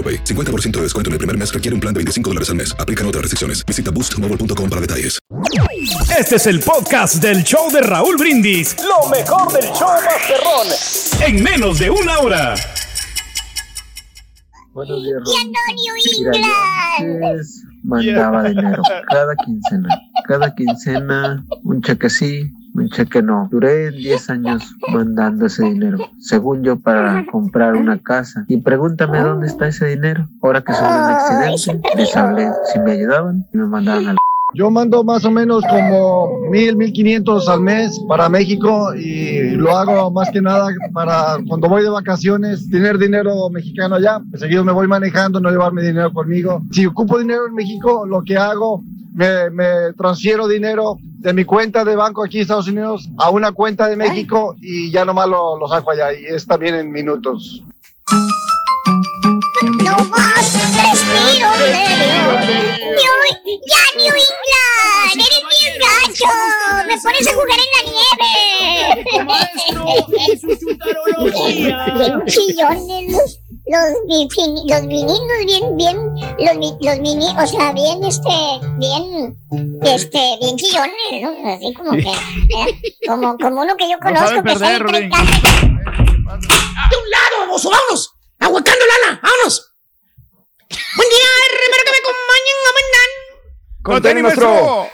AroPay. 50% de descuento en el primer mes requiere un plan de 25 dólares al mes. Aplican otras restricciones. Visita boostmobile.com para detalles. Este es el podcast del show de Raúl Brindis. Lo mejor del show Masterrón. En menos de una hora. Buenos días, Y Raúl. Antonio Mira, yo England. antes mandaba dinero cada quincena. Cada quincena, un cheque sí, un cheque no. Duré 10 años mandando ese dinero, según yo, para comprar una casa. Y pregúntame dónde está ese dinero. Ahora que sufrí un accidente, les hablé si me ayudaban y me mandaban al Yo mando más o menos como mil, mil quinientos al mes para México y lo hago más que nada para cuando voy de vacaciones, tener dinero mexicano allá. Seguido me voy manejando, no llevarme dinero conmigo. Si ocupo dinero en México, lo que hago, me, me transfiero dinero de mi cuenta de banco aquí en Estados Unidos a una cuenta de México y ya nomás lo, lo saco allá y es también en minutos. No más respiro de New, ya New England, eres bien gacho, me pones a jugar en la nieve. Bien chillones los, los, los vininos, bien, bien, los, los mini, o sea, bien, este, bien, este, bien chillones, ¿no? Así como que, ¿eh? como, como uno que yo conozco saben que sale perder, Rolín. ¡De un lado, Con tenis, maestro.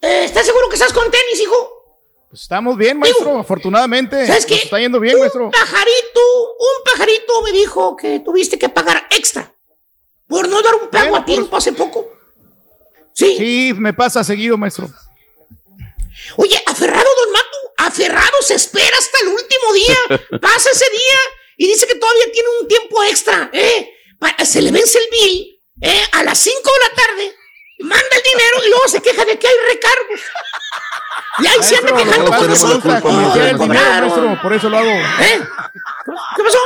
Eh, ¿Estás seguro que estás con tenis, hijo? Pues estamos bien, maestro, afortunadamente. ¿Sabes qué? Nos está yendo bien, un maestro. pajarito, un pajarito me dijo que tuviste que pagar extra por no dar un pago a tiempo hace poco. Sí. Sí, me pasa seguido, maestro. Oye, aferrado, don Mato, aferrado se espera hasta el último día. Pasa ese día y dice que todavía tiene un tiempo extra, ¿eh? Se le vence el bill, ¿eh? A las 5 de la tarde, manda el dinero y luego se queja de que hay recargos. Y ahí se anda quejando con pasa es que me gusta nosotros. jinetear el dinero, Claro. maestro, por eso lo hago. ¿Eh? ¿Qué pasó?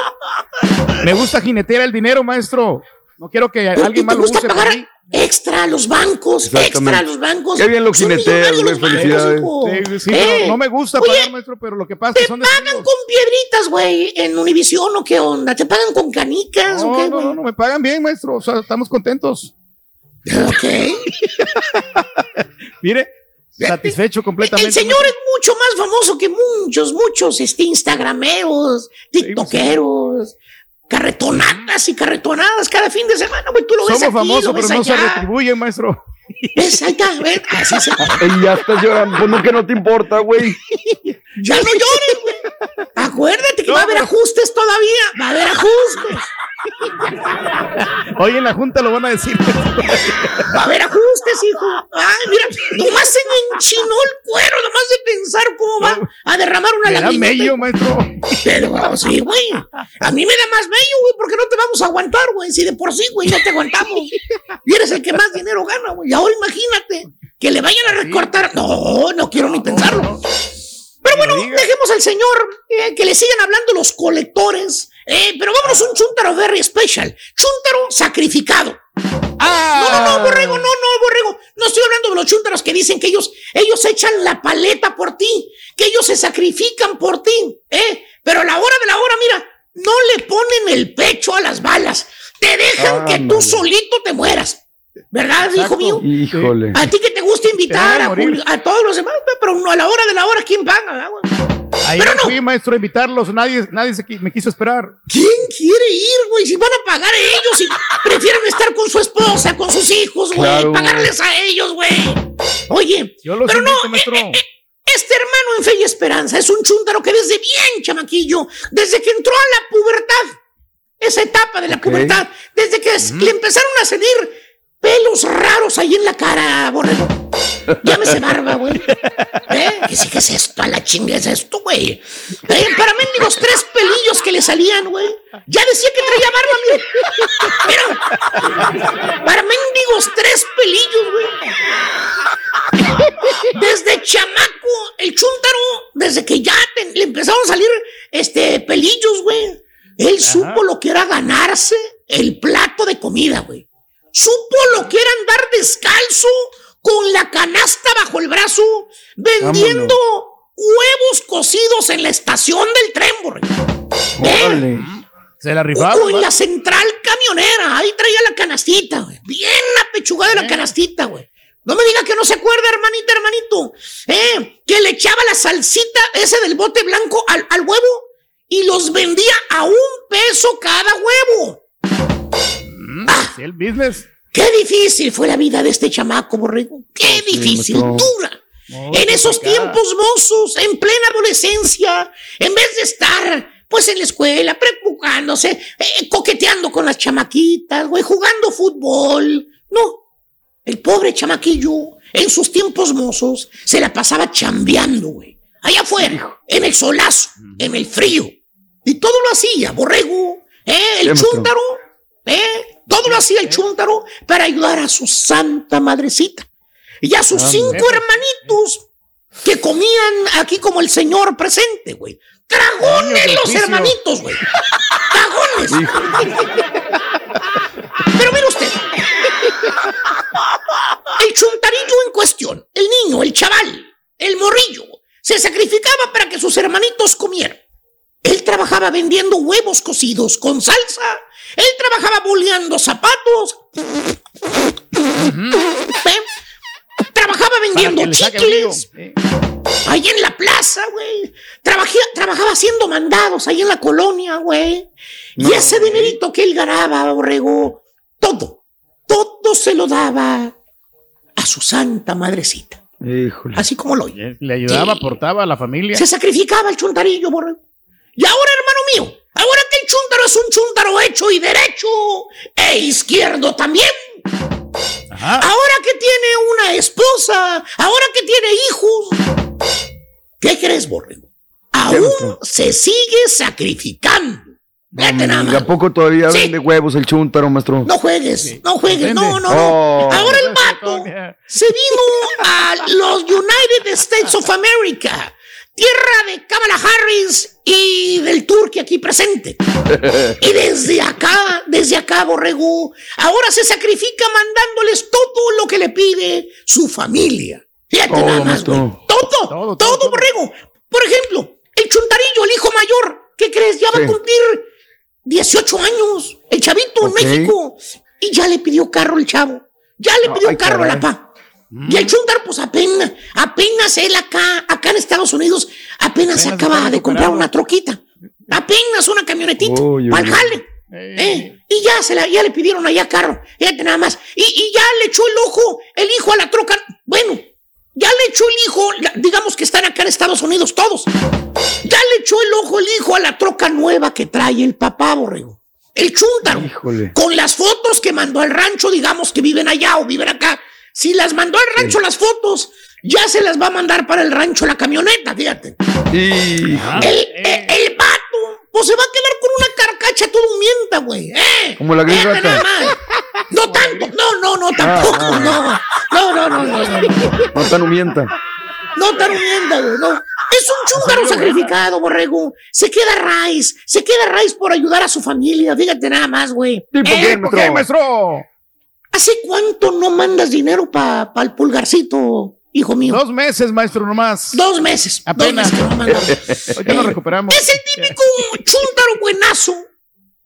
Me gusta jinetear el dinero, maestro. No quiero que alguien más lo gusta use por pagar mí. Extra a los bancos, extra a los bancos. Qué bien lo jineteas, güey, felicidades. hijo. Sí, sí, Eh, no me gusta oye, pagar, maestro, pero lo que pasa es que son de ¿Pagan con piedritas, güey, en Univision o qué onda? ¿Te pagan con canicas o No, qué, no, no, no, me pagan bien, maestro. O sea, estamos contentos. Ok. Mire, satisfecho completamente. El señor es mucho más famoso que muchos, muchos este, instagrameros, tiktokeros, carretonadas y carretonadas cada fin de semana, güey. Tú lo ves Somos aquí, famosos, lo pero ves no se retribuyen, maestro. ¿Ves? Ahí está, ¿ves? Así se... Y ya estás llorando, pues no que no te importa, güey. Ya no llores, güey. Acuérdate que va a haber ajustes todavía. Va a haber ajustes. Hoy en la junta lo van a decir. Va a haber ajustes, hijo. Ay, mira, nomás se me enchinó el cuero, nomás de pensar cómo va a derramar una lagrimita. mello, maestro. Pero sí, güey. A mí me da más mello, güey, porque no te vamos a aguantar, güey. Si de por sí, güey, no te aguantamos. Y eres el que más dinero gana, güey. Ahora imagínate que le vayan a recortar. No, no quiero ni pensarlo. Pero bueno, dejemos al señor eh, que le sigan hablando los colectores. Eh, pero vámonos un chuntaro very special. Chuntaro sacrificado. No, no, no, borrego, no, no, borrego. No estoy hablando de los chúntaros que dicen que ellos, ellos echan la paleta por ti, que ellos se sacrifican por ti, ¿eh? Pero a la hora de la hora, mira, no le ponen el pecho a las balas. Te dejan que tú solito te mueras. ¿Verdad, hijo mío? Híjole. A ti que te gusta invitar Te a, a todos los demás, pero no a la hora de la hora, ¿quién paga? Ayer fui, maestro, a invitarlos. Nadie, nadie se me quiso esperar. ¿Quién quiere ir, güey? Si van a pagar ellos y prefieren estar con su esposa, con sus hijos, güey. Claro. Pagarles a ellos, güey. Oye, Yo los pero no, maestro. eh, eh, este hermano en fe y esperanza es un chúntaro que desde bien chamaquillo, desde que entró a la pubertad, esa etapa de la pubertad, desde que le empezaron a salir pelos raros ahí en la cara, borrego. Llámese barba, güey. ¿Eh? ¿Qué, sí, ¿Qué es esto? A la chinga es esto, güey. ¿Eh? Para mendigos tres pelillos que le salían, güey. Ya decía que traía barba, mira. Mira. Para mendigos tres pelillos, güey. Desde chamaco, el chúntaro, desde que ya te- le empezaron a salir este, pelillos, güey. Él supo lo que era ganarse el plato de comida, güey. Supo lo que era andar descalzo con la canasta bajo el brazo, vendiendo huevos cocidos en la estación del tren, güey. ¿Eh? Se la rifaba. O en la central camionera, ahí traía la canastita, güey. Bien apechugada la canastita, güey. No me diga que no se acuerda, hermanita, hermanito. ¿Eh? Que le echaba la salsita ese del bote blanco al, al huevo y los vendía a un peso cada huevo. Ah, el business. Qué difícil fue la vida de este chamaco, borrego. Qué difícil, dura. en esos tiempos mozos, en plena adolescencia, en vez de estar pues en la escuela, preocupándose, eh, coqueteando con las chamaquitas, güey, jugando fútbol. No, el pobre chamaquillo, en sus tiempos mozos, se la pasaba chambeando, güey. Allá afuera, en el solazo, en el frío. Y todo lo hacía, borrego, ¿eh? el chúntaro, ¿eh? Hacía el chúntaro para ayudar a su santa madrecita. Y a sus Ah, cinco hermanitos que comían aquí como el señor presente, güey. Dragones los hermanitos, güey. Dragones. Pero mire usted. El chuntarillo en cuestión, el niño, el chaval, el morrillo, se sacrificaba para que sus hermanitos comieran. Él trabajaba vendiendo huevos cocidos con salsa. Él trabajaba boleando zapatos. ¿Eh? Trabajaba vendiendo chicles. Ahí en la plaza, güey. Trabajaba haciendo mandados ahí en la colonia, güey. y ese dinerito que él ganaba, borrego, todo, todo se lo daba a su santa madrecita. Híjole. Así como lo oye. Le ayudaba, aportaba a la familia. Se sacrificaba el chuntarillo, borrego. Y ahora, hermano mío, ahora que el chúntaro es un chúntaro hecho y derecho, e izquierdo también. Ahora que tiene una esposa, ahora que tiene hijos. ¿Qué crees, borrego? Aún se sigue sacrificando. Vete nada más. ¿Y a poco todavía Sí. vende huevos el chúntaro, maestro? No juegues, no juegues, no, no, no. Oh. Ahora el vato se vino a los United States of America, tierra de Kamala Harris y del turque aquí presente. Y desde acá, desde acá, Borrego, ahora se sacrifica mandándoles todo lo que le pide su familia. Fíjate Todo, nada más, maestro. Todo, todo, Borrego. Por ejemplo, el chuntarillo, el hijo mayor, ¿qué crees? Ya va a cumplir 18 años, el chavito en México. Y ya le pidió carro el chavo. Ya le pidió carro a la caray. Y el chúntaro, pues apenas, apenas él acá, acá en Estados Unidos, apenas se Apenas acaba de comprar una troquita. Apenas una camionetita. Uy, jale. ¿eh? Y ya, se la, ya le pidieron allá carro. Fíjate nada más. Y, y ya le echó el ojo, el hijo a la troca. Bueno, ya le echó el hijo, digamos que están acá en Estados Unidos todos. Ya le echó el ojo el hijo a la troca nueva que trae el papá, borrego. El chúntaro. Híjole. Con las fotos que mandó al rancho, digamos que viven allá o viven acá. Si las mandó al rancho las fotos, ya se las va a mandar para el rancho la camioneta, fíjate. Y... El, el, el vato, pues se va a quedar con una carcacha todo mienta, güey. ¿eh? Como la gris Fíjate rata. nada más. No tanto, no, no, no, tampoco, ah. no. No, no, no, no, no. No tan humienta. No tan humienta, güey, no. Es un chúngaro sacrificado, borrego. Se queda raíz, se queda raíz por ayudar a su familia. Fíjate nada más, güey. ¿Tipo ¿Eh? qué, maestro? ¿Hace cuánto no mandas dinero para el pulgarcito, hijo mío? Dos meses, maestro, nomás. Dos meses. Apenas. Dos meses que no mandas. Hoy ya nos recuperamos. Es el típico chúntaro buenazo.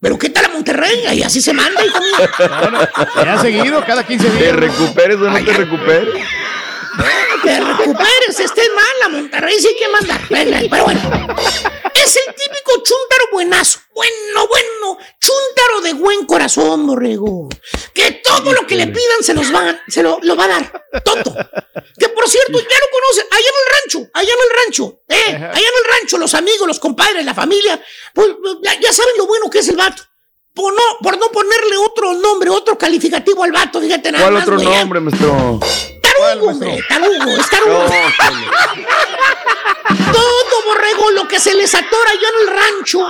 Pero ¿qué tal a Monterrey? Ahí así se manda, hijo mío. Ya seguido, cada 15 días. ¿Te recuperes o no te recuperes? Te recuperes, estés mal, a Monterrey sí que. Venga, Pero bueno, es el típico chúntaro buenazo. Bueno, bueno, chúntaro de buen corazón, borrego. Que todo lo que le pidan se los va, se lo, lo va a dar. Todo. Que por cierto, ya lo conocen. Allá en el rancho, allá en el rancho, eh, allá en el rancho, los amigos, los compadres, la familia, pues ya, saben lo bueno que es el vato. Por no, por no ponerle otro nombre, otro calificativo al vato, fíjate nada ¿Cuál más, otro ya. nombre, maestro? Tarugo, hombre, tarugo, es tarugo. Todo borrego lo que se les atora allá en el rancho.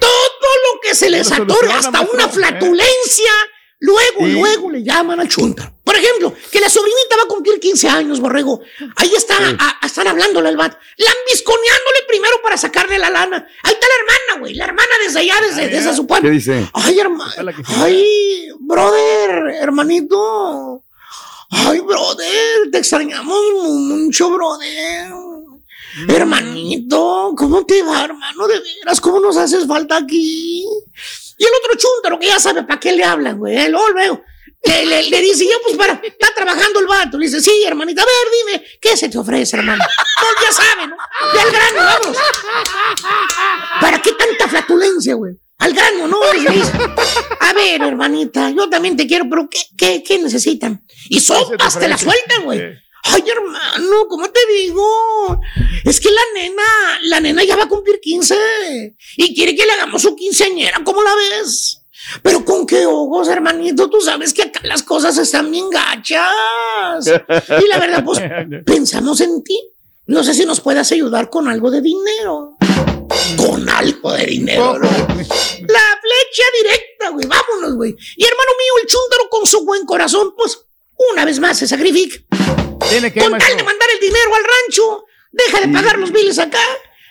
Todo lo que se les atora, hasta una flatulencia. Luego, Sí. luego le llaman al chunta. Por ejemplo, que la sobrinita va a cumplir 15 años, borrego. Ahí está, a- a- están hablándole al vato. Lambisconeándole primero para sacarle la lana. Ahí está la hermana, güey. La hermana desde allá, desde, desde su pueblo. ¿Qué dice? Ay, hermano. Ay, brother, hermanito. Ay, brother, te extrañamos mucho, brother. Hermanito, ¿cómo te va, hermano? De veras, ¿cómo nos haces falta aquí? Y el otro chúntaro que ya sabe para qué le hablan, güey. eh, Luego, luego. Le, le- le dice yo, pues para, está trabajando el vato. Le dice, sí, hermanita, a ver, dime, ¿qué se te ofrece, hermano? No, ya sabe, ¿no? Ya al grano, vamos. ¿Para qué tanta flatulencia, güey? Al grano, ¿no? Le dice, a ver, hermanita, yo también te quiero, pero ¿qué, qué, qué necesitan? Y sopas te la sueltan, güey. Ay, hermano, ¿cómo te digo? Es que la nena, la nena ya va a cumplir 15 y quiere que le hagamos su quinceañera, ¿cómo la ves? Pero con qué ojos, hermanito, tú sabes que acá las cosas están bien gachas. Y la verdad, pues, pensamos en ti. No sé si nos puedas ayudar con algo de dinero. Con algo de dinero, ¿no? La flecha directa, güey, vámonos, güey. Y hermano mío, el chúndaro con su buen corazón, pues, una vez más se sacrifica. Tiene que, Con tal de mandar el dinero al rancho, deja de pagar los biles acá.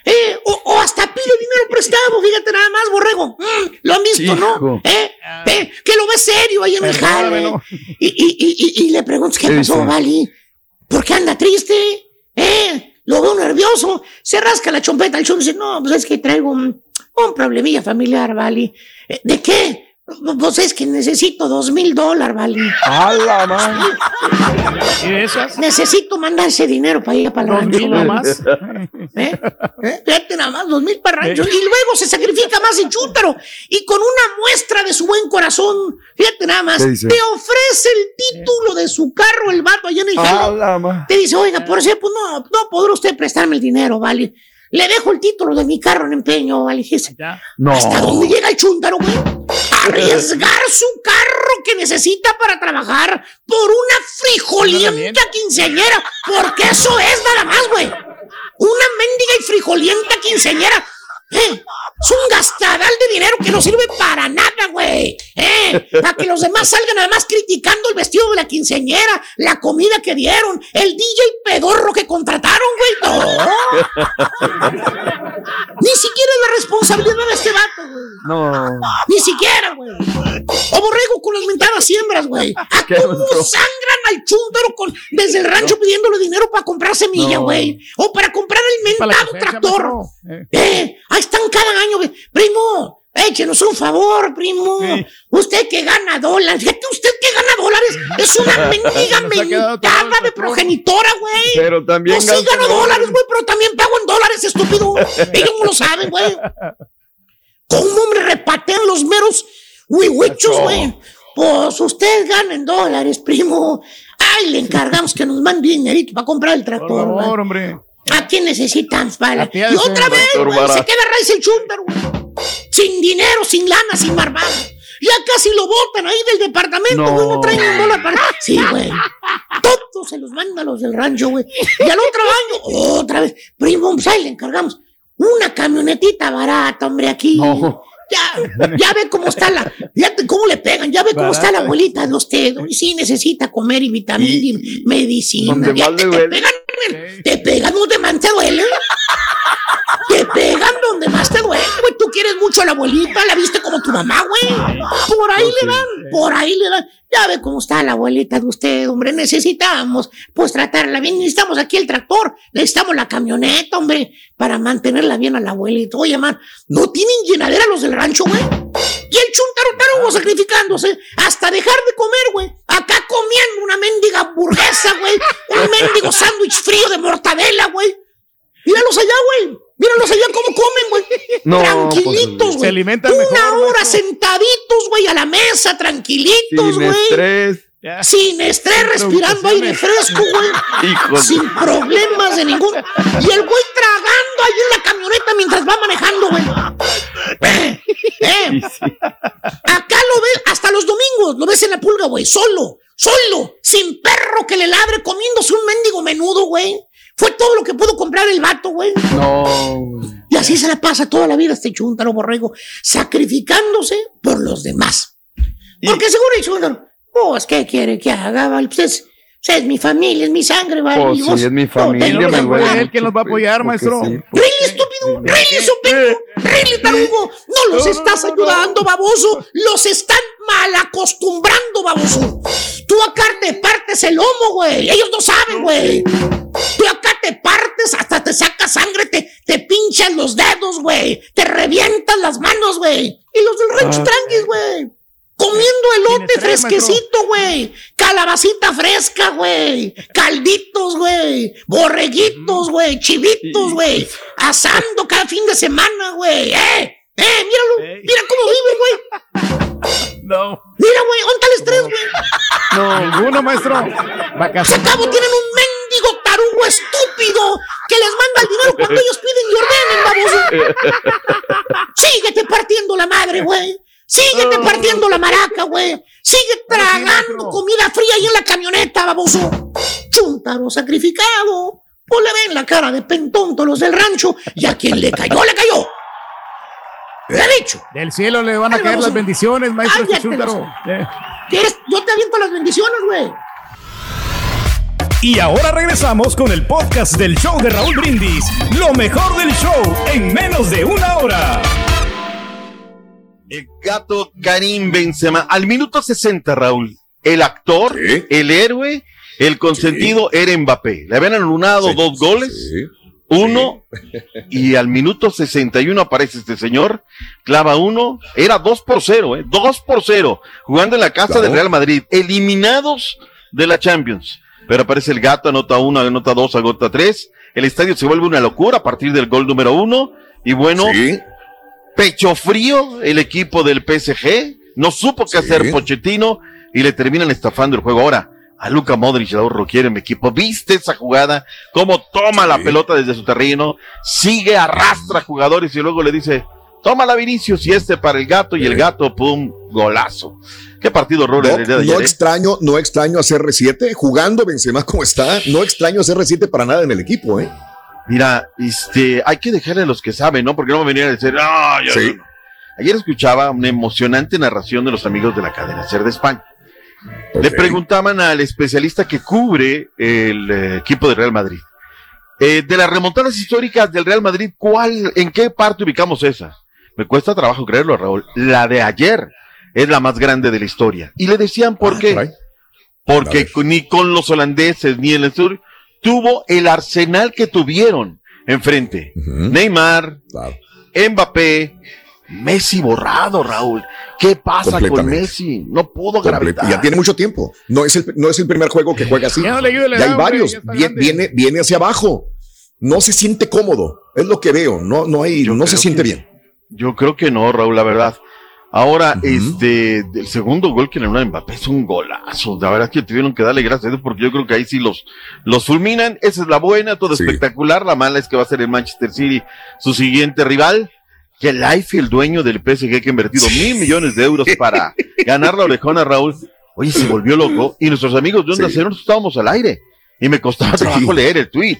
eh, o, o hasta pide dinero prestado, fíjate nada más, borrego. Mm, lo han visto, ¿no? ¿Eh? ¿Eh? Que lo ve serio ahí en el jale. Y, y, y, y- y le preguntas, ¿qué ¿Qué pasó? Vali? ¿Por qué anda triste? ¿Eh? Lo veo nervioso. Se rasca la chompeta. El chum dice, no, pues es que traigo un, un problemilla familiar, Vali. "Eh, ¿De qué? Pues es que necesito dos mil dólares, Vali. ¡A la madre! ¿Y esas? Necesito mandar ese dinero para ir para el ¿Dos rancho. mil nomás? ¿Eh? ¿Eh? Fíjate nada más, dos mil para el rancho. Y luego se sacrifica más el chúntaro. Y con una muestra de su buen corazón, fíjate nada más, te ofrece el título de su carro, el vato allá en el ¡A jale. Te dice, oiga, por cierto, pues no, no podrá usted prestarme el dinero, ¿vale? Le dejo el título de mi carro en empeño, ¿vale? Dice, No. ¿Hasta dónde llega el chúntaro, güey? Arriesgar su carro que necesita para trabajar por una frijolienta quinceañera. Porque eso es nada más, güey. Una mendiga y frijolienta quinceañera. ¿Eh? Es un gastadal de dinero que no sirve para nada, güey. ¿Eh? Para que los demás salgan nada más criticando el vestido de la quinceañera, la comida que dieron, el DJ pedorro que contrataron, güey. No. Ni siquiera es la responsabilidad de este vato, güey. No. Ni siquiera, güey. O borrego con las mentadas siembras, güey. ¿A ¿Qué cómo sangran al chúntaro con, desde el rancho pidiéndole dinero para comprar semilla, No. güey? O para comprar el mentado tractor. maestro. Eh, ahí están cada año, güey. Primo, échenos un favor, primo. Usted que gana dólares. Fíjate, usted que gana dólares es una mendiga mentada de progenitora, güey. Pero también Yo sí gano dólares, güey, pero también pago en dólares, estúpido. Ellos no lo saben, güey. ¿Cómo me repatean los meros huihuichos, güey? Pues usted gana en dólares, primo. Ay, le encargamos que nos mande dinerito para comprar el Por tractor, favor, güey. hombre. ¿A quién necesitamos, vale? Y otra vez, güey, se queda raíz el chúntaro, güey. Sin dinero, sin lana, sin marvada. Ya casi lo botan ahí del departamento, güey. No traen un dólar para. Sí, güey. Todos se los mandan los del rancho, güey. Y al otro año, otra vez. Primo, pues ahí le encargamos una camionetita barata, hombre, aquí. No. Ya, ya ve cómo está la, ya te- cómo le pegan, ya ve cómo está la abuelita de usted. Y sí, necesita comer y vitamina y, medicina. Donde Ya más te, le te duele. Te pegan donde más te duele. Te pegan donde más te duele, güey. Tú quieres mucho a la abuelita, la viste como tu mamá, güey. Por ahí le dan, por ahí le dan. Ya ve cómo está la abuelita de usted, hombre. Necesitamos, pues, tratarla bien. Necesitamos aquí el tractor, necesitamos la camioneta, hombre, para mantenerla bien a la abuelita. Oye, man, ¿no tienen llenadera los del rancho, güey? Y el chuntaro tarugo sacrificándose hasta dejar de comer, güey. Acá comiendo una mendiga hamburguesa, güey. Un mendigo sándwich frío de mortadela, güey. Míralos allá, güey. Míralos allá cómo comen, güey. No, tranquilitos, pues, güey. Se alimentan Una mejor, hora maestro. sentaditos, güey, a la mesa, tranquilitos, Sin güey. estrés. Ya. Sin estrés, respirando aire fresco, güey. Sin problemas de ningún. Y el güey tragando ahí en la camioneta mientras va manejando, güey. Eh, eh. Acá lo ves, hasta los domingos, lo ves en la pulga, güey, solo, solo, sin perro que le ladre, comiéndose un mendigo menudo, güey. Fue todo lo que pudo comprar el vato, güey. No. Y así se la pasa toda la vida este chuntaro borrego, sacrificándose por los demás. Porque seguro el chuntaro, pues, ¿qué quiere que haga? vale? Pues es, pues, es mi familia, es mi sangre, ¿vale? Pues Y vos, sí, es mi no, familia, tengo ¿Quién que nos va a aguantar. apoyar? ¿Quién nos va a apoyar, Porque maestro? sí, porque- estúpido, really, supenco, really, tarugo. No los No, no, estás no, no, ayudando, baboso. Los están mal acostumbrando, baboso. Tú acá te partes el lomo, güey. Ellos no saben, güey. Tú acá te partes, hasta te sacas sangre, te, te pinchan los dedos, güey. Te revientan las manos, güey. Y los del rancho Ah. tranquis, güey. Comiendo elote tres, fresquecito, güey. Calabacita fresca, güey. Calditos, güey. Borreguitos, güey. Chivitos, güey. Asando cada fin de semana, güey. ¡Eh! ¡Eh! Míralo. Mira cómo vive, güey. No. Mira, güey. ¿Dónde está el estrés, güey? No, ninguno, maestro. Se Vacaciones. acabo tienen un mendigo tarugo estúpido que les manda el dinero cuando ellos piden y ordenen, baboso. Síguete partiendo la madre, güey. Síguete partiendo la maraca, güey. Sigue tragando comida fría ahí en la camioneta, baboso. Chúntaro sacrificado. O le ven la cara de pentonto los del rancho y a quien le cayó, le cayó. Le he dicho. Del cielo le van a Ay, caer las bendiciones, maestro los- Eh. ¿Quieres? Yo te aviento las bendiciones, güey. Y ahora regresamos con el podcast del show de Raúl Brindis. Lo mejor del show en menos de una hora. El gato Karim Benzema. Al minuto 60, Raúl, el actor, el héroe, el consentido era Mbappé. Le habían anulado dos goles, uno, y al minuto 61 aparece este señor, clava uno, era 2 por 0, ¿eh? 2 por 0, jugando en la casa Claro. del Real Madrid, eliminados de la Champions. Pero aparece el gato, anota uno, anota dos, anota tres. El estadio se vuelve una locura a partir del gol número uno. Y bueno, pecho frío el equipo del PSG. No supo qué hacer Pochettino y le terminan estafando el juego. Ahora, a Luca Modric lo requiere mi equipo. ¿Viste esa jugada? Cómo toma la pelota desde su terreno, sigue, arrastra jugadores y luego le dice, toma la Vinicius y este para el gato y el gato, pum, golazo. Qué partido horror No, no ayer, ¿eh? extraño, no extraño a CR7 jugando Benzema como está. No extraño a CR7 para nada en el equipo, ¿eh? Mira, este, hay que dejarle a los que saben, ¿no? Porque no me venían a decir, "Ah, yo Sí. no". Ayer escuchaba una emocionante narración de los amigos de la cadena Ser de España. Le preguntaban al especialista que cubre el eh, equipo de Real Madrid. eh, de las remontadas históricas del Real Madrid, ¿cuál, en qué parte ubicamos esa? Me cuesta trabajo creerlo, Raúl. La de ayer es la más grande de la historia. Y le decían por qué. Porque ni con los holandeses ni en el sur tuvo el arsenal que tuvieron enfrente. Neymar, Mbappé, Messi borrado, Raúl. ¿Qué pasa con. Messi? No pudo Completo. gravitar. Ya tiene mucho tiempo. No es el, no es el primer juego que juega así. Ya no hay hombre, varios. ya viene, viene hacia abajo. No se siente cómodo. Es lo que veo. No, no hay, no se siente que- bien. Yo creo que no, Raúl, la verdad. Ahora, este, el segundo gol que le dan a Mbappé es un golazo. La verdad es que tuvieron que darle gracias a Dios porque yo creo que ahí sí los, los fulminan. Esa es la buena, todo espectacular. La mala es que va a ser el Manchester City su siguiente rival. Que Life, el dueño del PSG que ha invertido mil millones de euros para ganar la orejona, Raúl. Oye, se volvió loco. Y nuestros amigos de Onda Cero estábamos al aire. Y me costaba trabajo leer el tweet.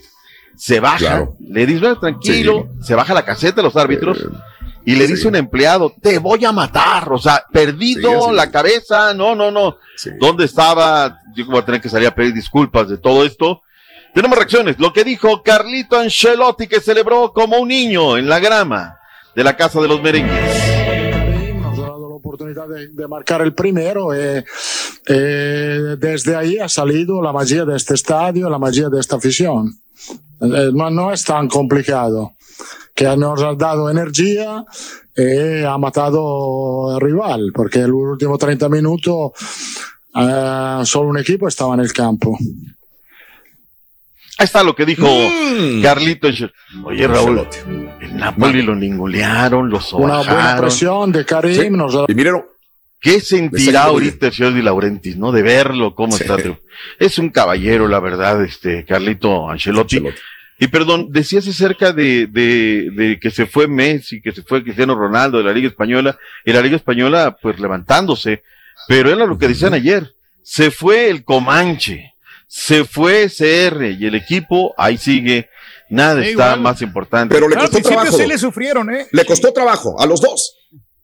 Se baja, Claro. le dice, "Bueno, tranquilo, se baja la caseta de los árbitros. Y le dice un empleado, te voy a matar, o sea, perdido Sí, así la cabeza, no, no, no. ¿Dónde estaba? Yo voy a tener que salir a pedir disculpas de todo esto. Tenemos reacciones. Lo que dijo Carlito Ancelotti, que celebró como un niño en la grama de la casa de los merengues. nos ha dado la oportunidad de, de marcar el primero. eh, eh, desde ahí ha salido la magia de este estadio, la magia de esta afición. Eh, no, no es tan complicado. Que nos ha dado energía y ha matado al rival, porque el último 30 minutos eh, solo un equipo estaba en el campo. Ahí está lo que dijo Mm. Carlito Ancelotti. Oye, Raúl, el Napoli lo ningulearon, lo Una buena sobajaron. presión de Karim. Nos ha... Y miren, ¿Qué sentirá ahorita el señor Di Laurentiis, no? De verlo, cómo está. Es un caballero, la verdad, este, Carlito Ancelotti. Y perdón, decías acerca de, de, de que se fue Messi, que se fue Cristiano Ronaldo de la Liga Española, y la Liga Española, pues levantándose. Pero era lo que decían ayer. Se fue el Comanche, se fue CR, y el equipo ahí sigue. Nada Sí, está igual. más importante. Pero le Al costó principio trabajo. sí le sufrieron, ¿eh? Le costó trabajo a los dos.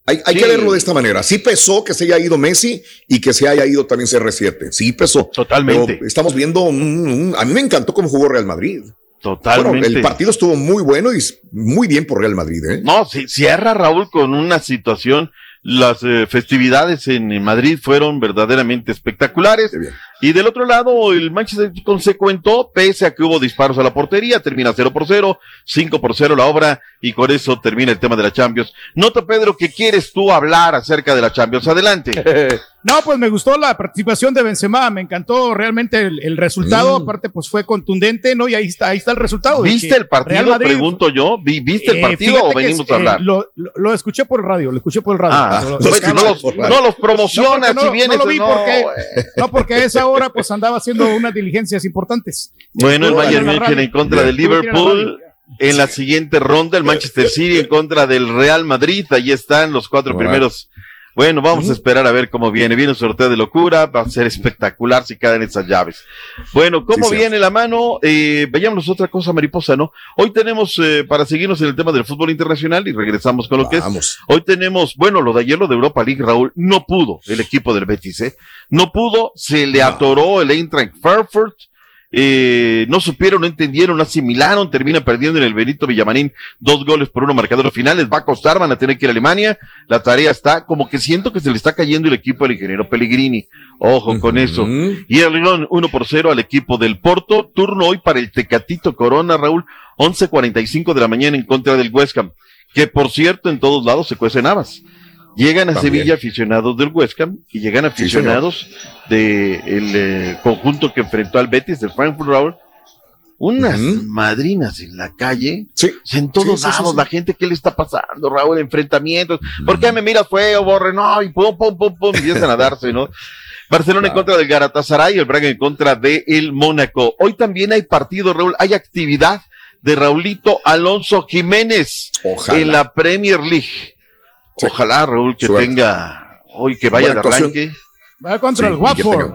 Hay, hay Sí. que verlo de esta manera. Sí pesó que se haya ido Messi y que se haya ido también CR7. Sí pesó. Totalmente. Pero estamos viendo un, un- A mí me encantó cómo jugó Real Madrid. Totalmente. Bueno, el partido estuvo muy bueno y muy bien por Real Madrid, ¿eh? No, sí, cierra Raúl con una situación. Las eh, festividades en, en Madrid fueron verdaderamente espectaculares. Y del otro lado, el Manchester consecuentó, pese a que hubo disparos a la portería, termina 0 por 0, 5 por 0 la obra, y con eso termina el tema de la Champions. Nota, Pedro, que quieres tú hablar acerca de la Champions. Adelante. No, pues me gustó la participación de Benzema, me encantó realmente el, el resultado, Mm. aparte pues fue contundente, ¿no? Y ahí está, ahí está el resultado. ¿Viste el partido? Madrid- pregunto yo. ¿Vi- ¿Viste el Eh, partido o que, venimos a eh, hablar? lo, lo- lo escuché por el radio, lo escuché por el radio. Ah, Lo- no los- no los promocionas no, si porque vienes No lo vi no, porque, no, porque a esa hora pues andaba haciendo unas diligencias importantes. Bueno, el Bayern en la München en contra la Liverpool. En la siguiente ronda, el Manchester City en contra del Real Madrid. Ahí están los cuatro Bueno. primeros. Bueno, vamos a esperar a ver cómo viene. Viene un sorteo de locura. Va a ser espectacular si caen esas llaves. Bueno, ¿cómo Sí, viene la mano? Eh, veámonos otra cosa, mariposa, ¿no? Hoy tenemos, eh, para seguirnos en el tema del fútbol internacional y regresamos con lo que es. Hoy tenemos, bueno, lo de ayer, lo de Europa League, Raúl, no pudo el equipo del Betis, ¿eh? No pudo, se le atoró el Eintracht Frankfurt, eh, no supieron, no entendieron, no asimilaron, termina perdiendo en el Benito Villamarín dos goles por uno marcadores finales, va a costar, van a tener que ir a Alemania, la tarea está, como que siento que se le está cayendo el equipo del ingeniero Pellegrini, ojo con eso, y el León 1 por 0 al equipo del Porto, turno hoy para el Tecatito Corona, Raúl, 11.45 de la mañana en contra del West Ham, que por cierto en todos lados se cuecen habas. Llegan a También. Sevilla aficionados del West Ham y llegan aficionados del conjunto que enfrentó al Betis del Frankfurt Raúl. Unas madrinas en la calle. En todos Sí, sí, sí, lados, la gente, ¿qué le está pasando, Raúl? Enfrentamientos. ¿Por qué me miras feo, borre? No, y pum, pum, pum, pum, empiezan a darse, ¿no? Barcelona en contra del Galatasaray, el Braga en contra de el Mónaco. Hoy también hay partido, Raúl, hay actividad de Raulito Alonso Jiménez en la Premier League. Ojalá, Raúl, que Suerte. tenga hoy que vaya de arranque. Va contra Sí, el Watford.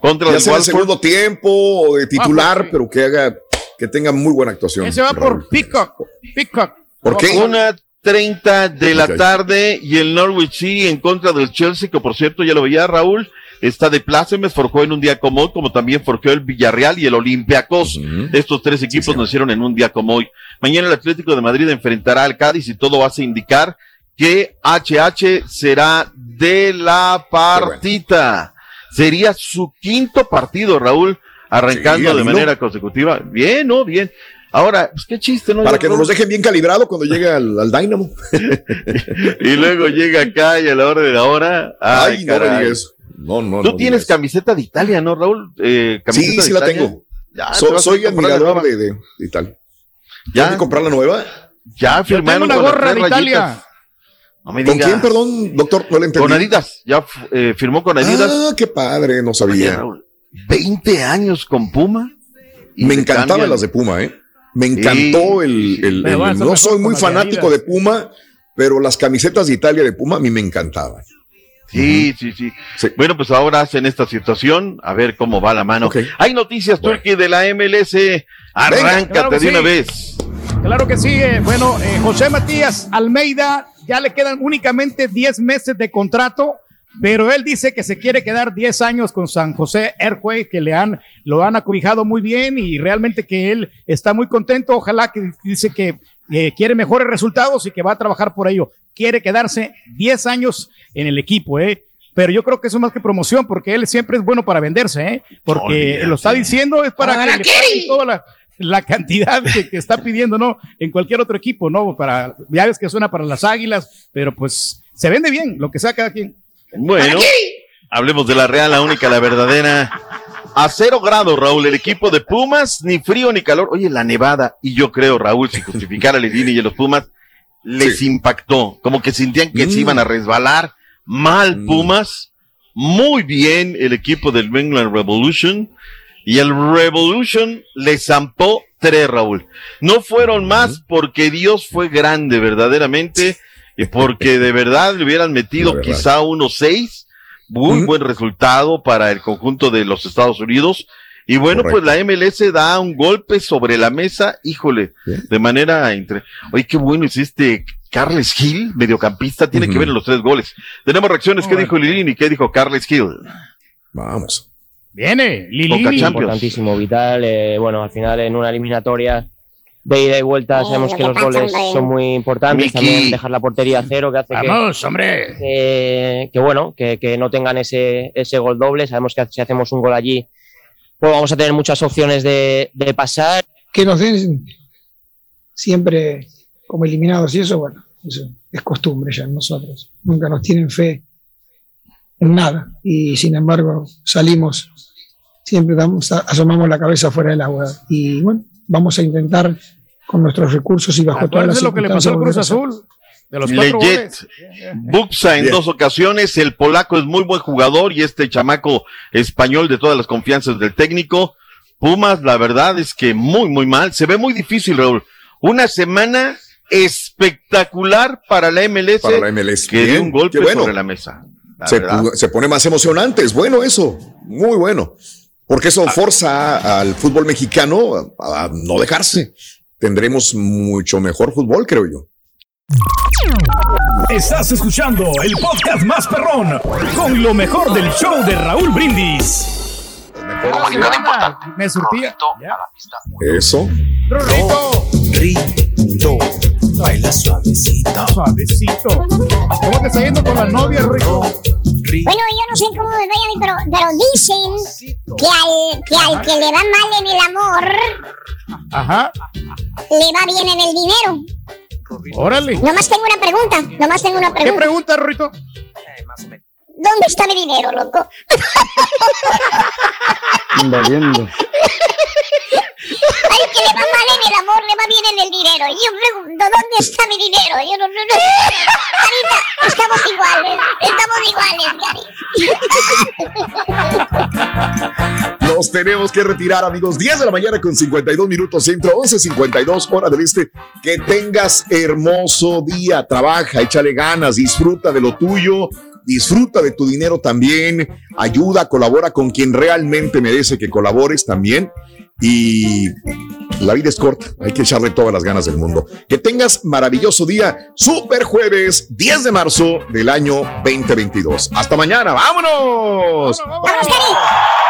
Contra ya el sea el Watford. segundo tiempo de titular, pero que haga, que tenga muy buena actuación. Ese va por Peacock. Peacock. ¿Por qué? Una 30 de la tarde y el Norwich City en contra del Chelsea, que por cierto ya lo veía Raúl, está de plácemes, forjó en un día como hoy, como también forjó el Villarreal y el Olympiacos. Estos tres equipos nacieron en un día como hoy. Mañana el Atlético de Madrid enfrentará al Cádiz y todo hace indicar que HH será de la partita. Sería su quinto partido, Raúl, arrancando Sí, de manera consecutiva. Bien, ¿no? Bien. Ahora, pues qué chiste, ¿no? Para que nos los dejen bien calibrado cuando llegue al, al Dynamo. y luego llega acá y a la hora de la hora. Ay, Ay, no me digas. No, no, Tú no tienes camiseta de Italia, ¿no, Raúl? Eh, Sí, camiseta sí de la Italia. tengo. Ya, So- soy comprar la admirador nueva. de, de, de Italia. Ya. ¿Ya comprar la nueva? Ya Yo firmaron tengo una gorra de rayitas. Italia. No me ¿Con digas. quién, perdón, doctor? No le entendí. Con Adidas. Ya eh, firmó con Adidas. Ah, qué padre, no sabía. Raúl, 20 años con Puma. y Me encantaban cambian. las de Puma, ¿eh? Me encantó el, el- No soy muy de fanático de Puma, pero las camisetas de Italia de Puma a mí me encantaban. Sí, sí, sí, Bueno, pues ahora hacen esta situación, a ver cómo va la mano. Hay noticias, Turkey, de la MLS. Arráncate claro de una vez. Claro que sí. eh, bueno, eh, José Matías Almeida ya le quedan únicamente 10 meses de contrato, pero él dice que se quiere quedar 10 años con San José Airway, que le han, lo han acobijado muy bien y realmente que él está muy contento. Ojalá que dice que eh, quiere mejores resultados y que va a trabajar por ello. Quiere quedarse 10 años en el equipo, ¿eh? Pero yo creo que eso es más que promoción, porque él siempre es bueno para venderse, ¿eh? Porque lo está diciendo, es para ¿Para que qué? le paguen toda la, la cantidad que, que está pidiendo, ¿no? En cualquier otro equipo, ¿no? Para, ya ves que suena para las águilas, pero pues se vende bien, lo que sea cada quien. Bueno, hablemos de la Real, la única, la verdadera. A cero grados, Raúl, el equipo de Pumas, ni frío ni calor. Oye, la nevada, y yo creo, Raúl, si justificara a Lilini y a los Pumas, les impactó. Como que sentían que se Mm. iban a resbalar. Mal Pumas, muy bien el equipo del New England Revolution. Y el Revolution le zampó tres, Raúl. No fueron más porque Dios fue grande, verdaderamente. Y porque de verdad le hubieran metido verdad. quizá unos seis. Muy buen resultado para el conjunto de los Estados Unidos. Y bueno, Correcto. pues la MLS da un golpe sobre la mesa, híjole, de manera entre. Oye, qué bueno es este Carles Gil, mediocampista, tiene que ver en los tres goles. Tenemos reacciones, ¿qué dijo Lilini? ¿Qué dijo Carles Gil? Vamos. Viene, Lilini. Champions. importantísimo, vital. eh, bueno, al final en una eliminatoria de ida y vuelta. Sabemos lo que que los goles son muy importantes. También dejar la portería a cero, que hace que- Vamos, hombre. que, que bueno, que, que no tengan ese, ese gol doble. Sabemos que si hacemos un gol allí, pues vamos a tener muchas opciones de, de pasar. que nos den siempre como eliminados y eso, bueno, eso es costumbre ya en nosotros. Nunca nos tienen fe en nada y sin embargo salimos, siempre damos, asomamos la cabeza fuera del agua y bueno, vamos a intentar con nuestros recursos y bajo todas las lo que le pasó al Cruz Azul. De los. Buxa en dos ocasiones, el polaco es muy buen jugador y este chamaco español de todas las confianzas del técnico. Pumas, la verdad es que muy, muy mal. Se ve muy difícil, Raúl. Una semana espectacular para la MLS. Para la MLS. Que dio un golpe bueno. sobre la mesa. Se, se pone más emocionante. Es bueno eso. Muy bueno. Porque eso Ah. forza al fútbol mexicano a, a no dejarse. Tendremos mucho mejor fútbol, creo yo. Estás escuchando el podcast más perrón con lo mejor del show de Raúl Brindis. Me surtía. Eso. Rorrito. Rito, baila suavecito. Suavecito. ¿Cómo te está yendo con la novia, Rico? Bueno, yo no sé cómo me vaya a mí, pero, pero dicen que al, que al que le va mal en el amor, Ajá. le va bien en el dinero. Órale. Nomás tengo una pregunta, nomás tengo una ¿Qué pregunta. pregunta, Rorrito? ¿Dónde está mi dinero, loco? Invadiendo. Al que le va mal en el amor, le va bien en el dinero. Y yo pregunto, ¿dónde está mi dinero? Yo no, no, no. Carita, estamos iguales, estamos iguales. Nos tenemos que retirar, amigos. 10 de la mañana con 52 minutos centro, 11.52 hora del este. Que tengas hermoso día. Trabaja, échale ganas, disfruta de lo tuyo. Disfruta de tu dinero también. Ayuda, colabora con quien realmente merece que colabores también. Y la vida es corta. Hay que echarle todas las ganas del mundo. Que tengas maravilloso día. Super jueves, 10 de marzo del año 2022. Hasta mañana. ¡Vámonos! ¡Vámonos, Cari! ¡Vámonos,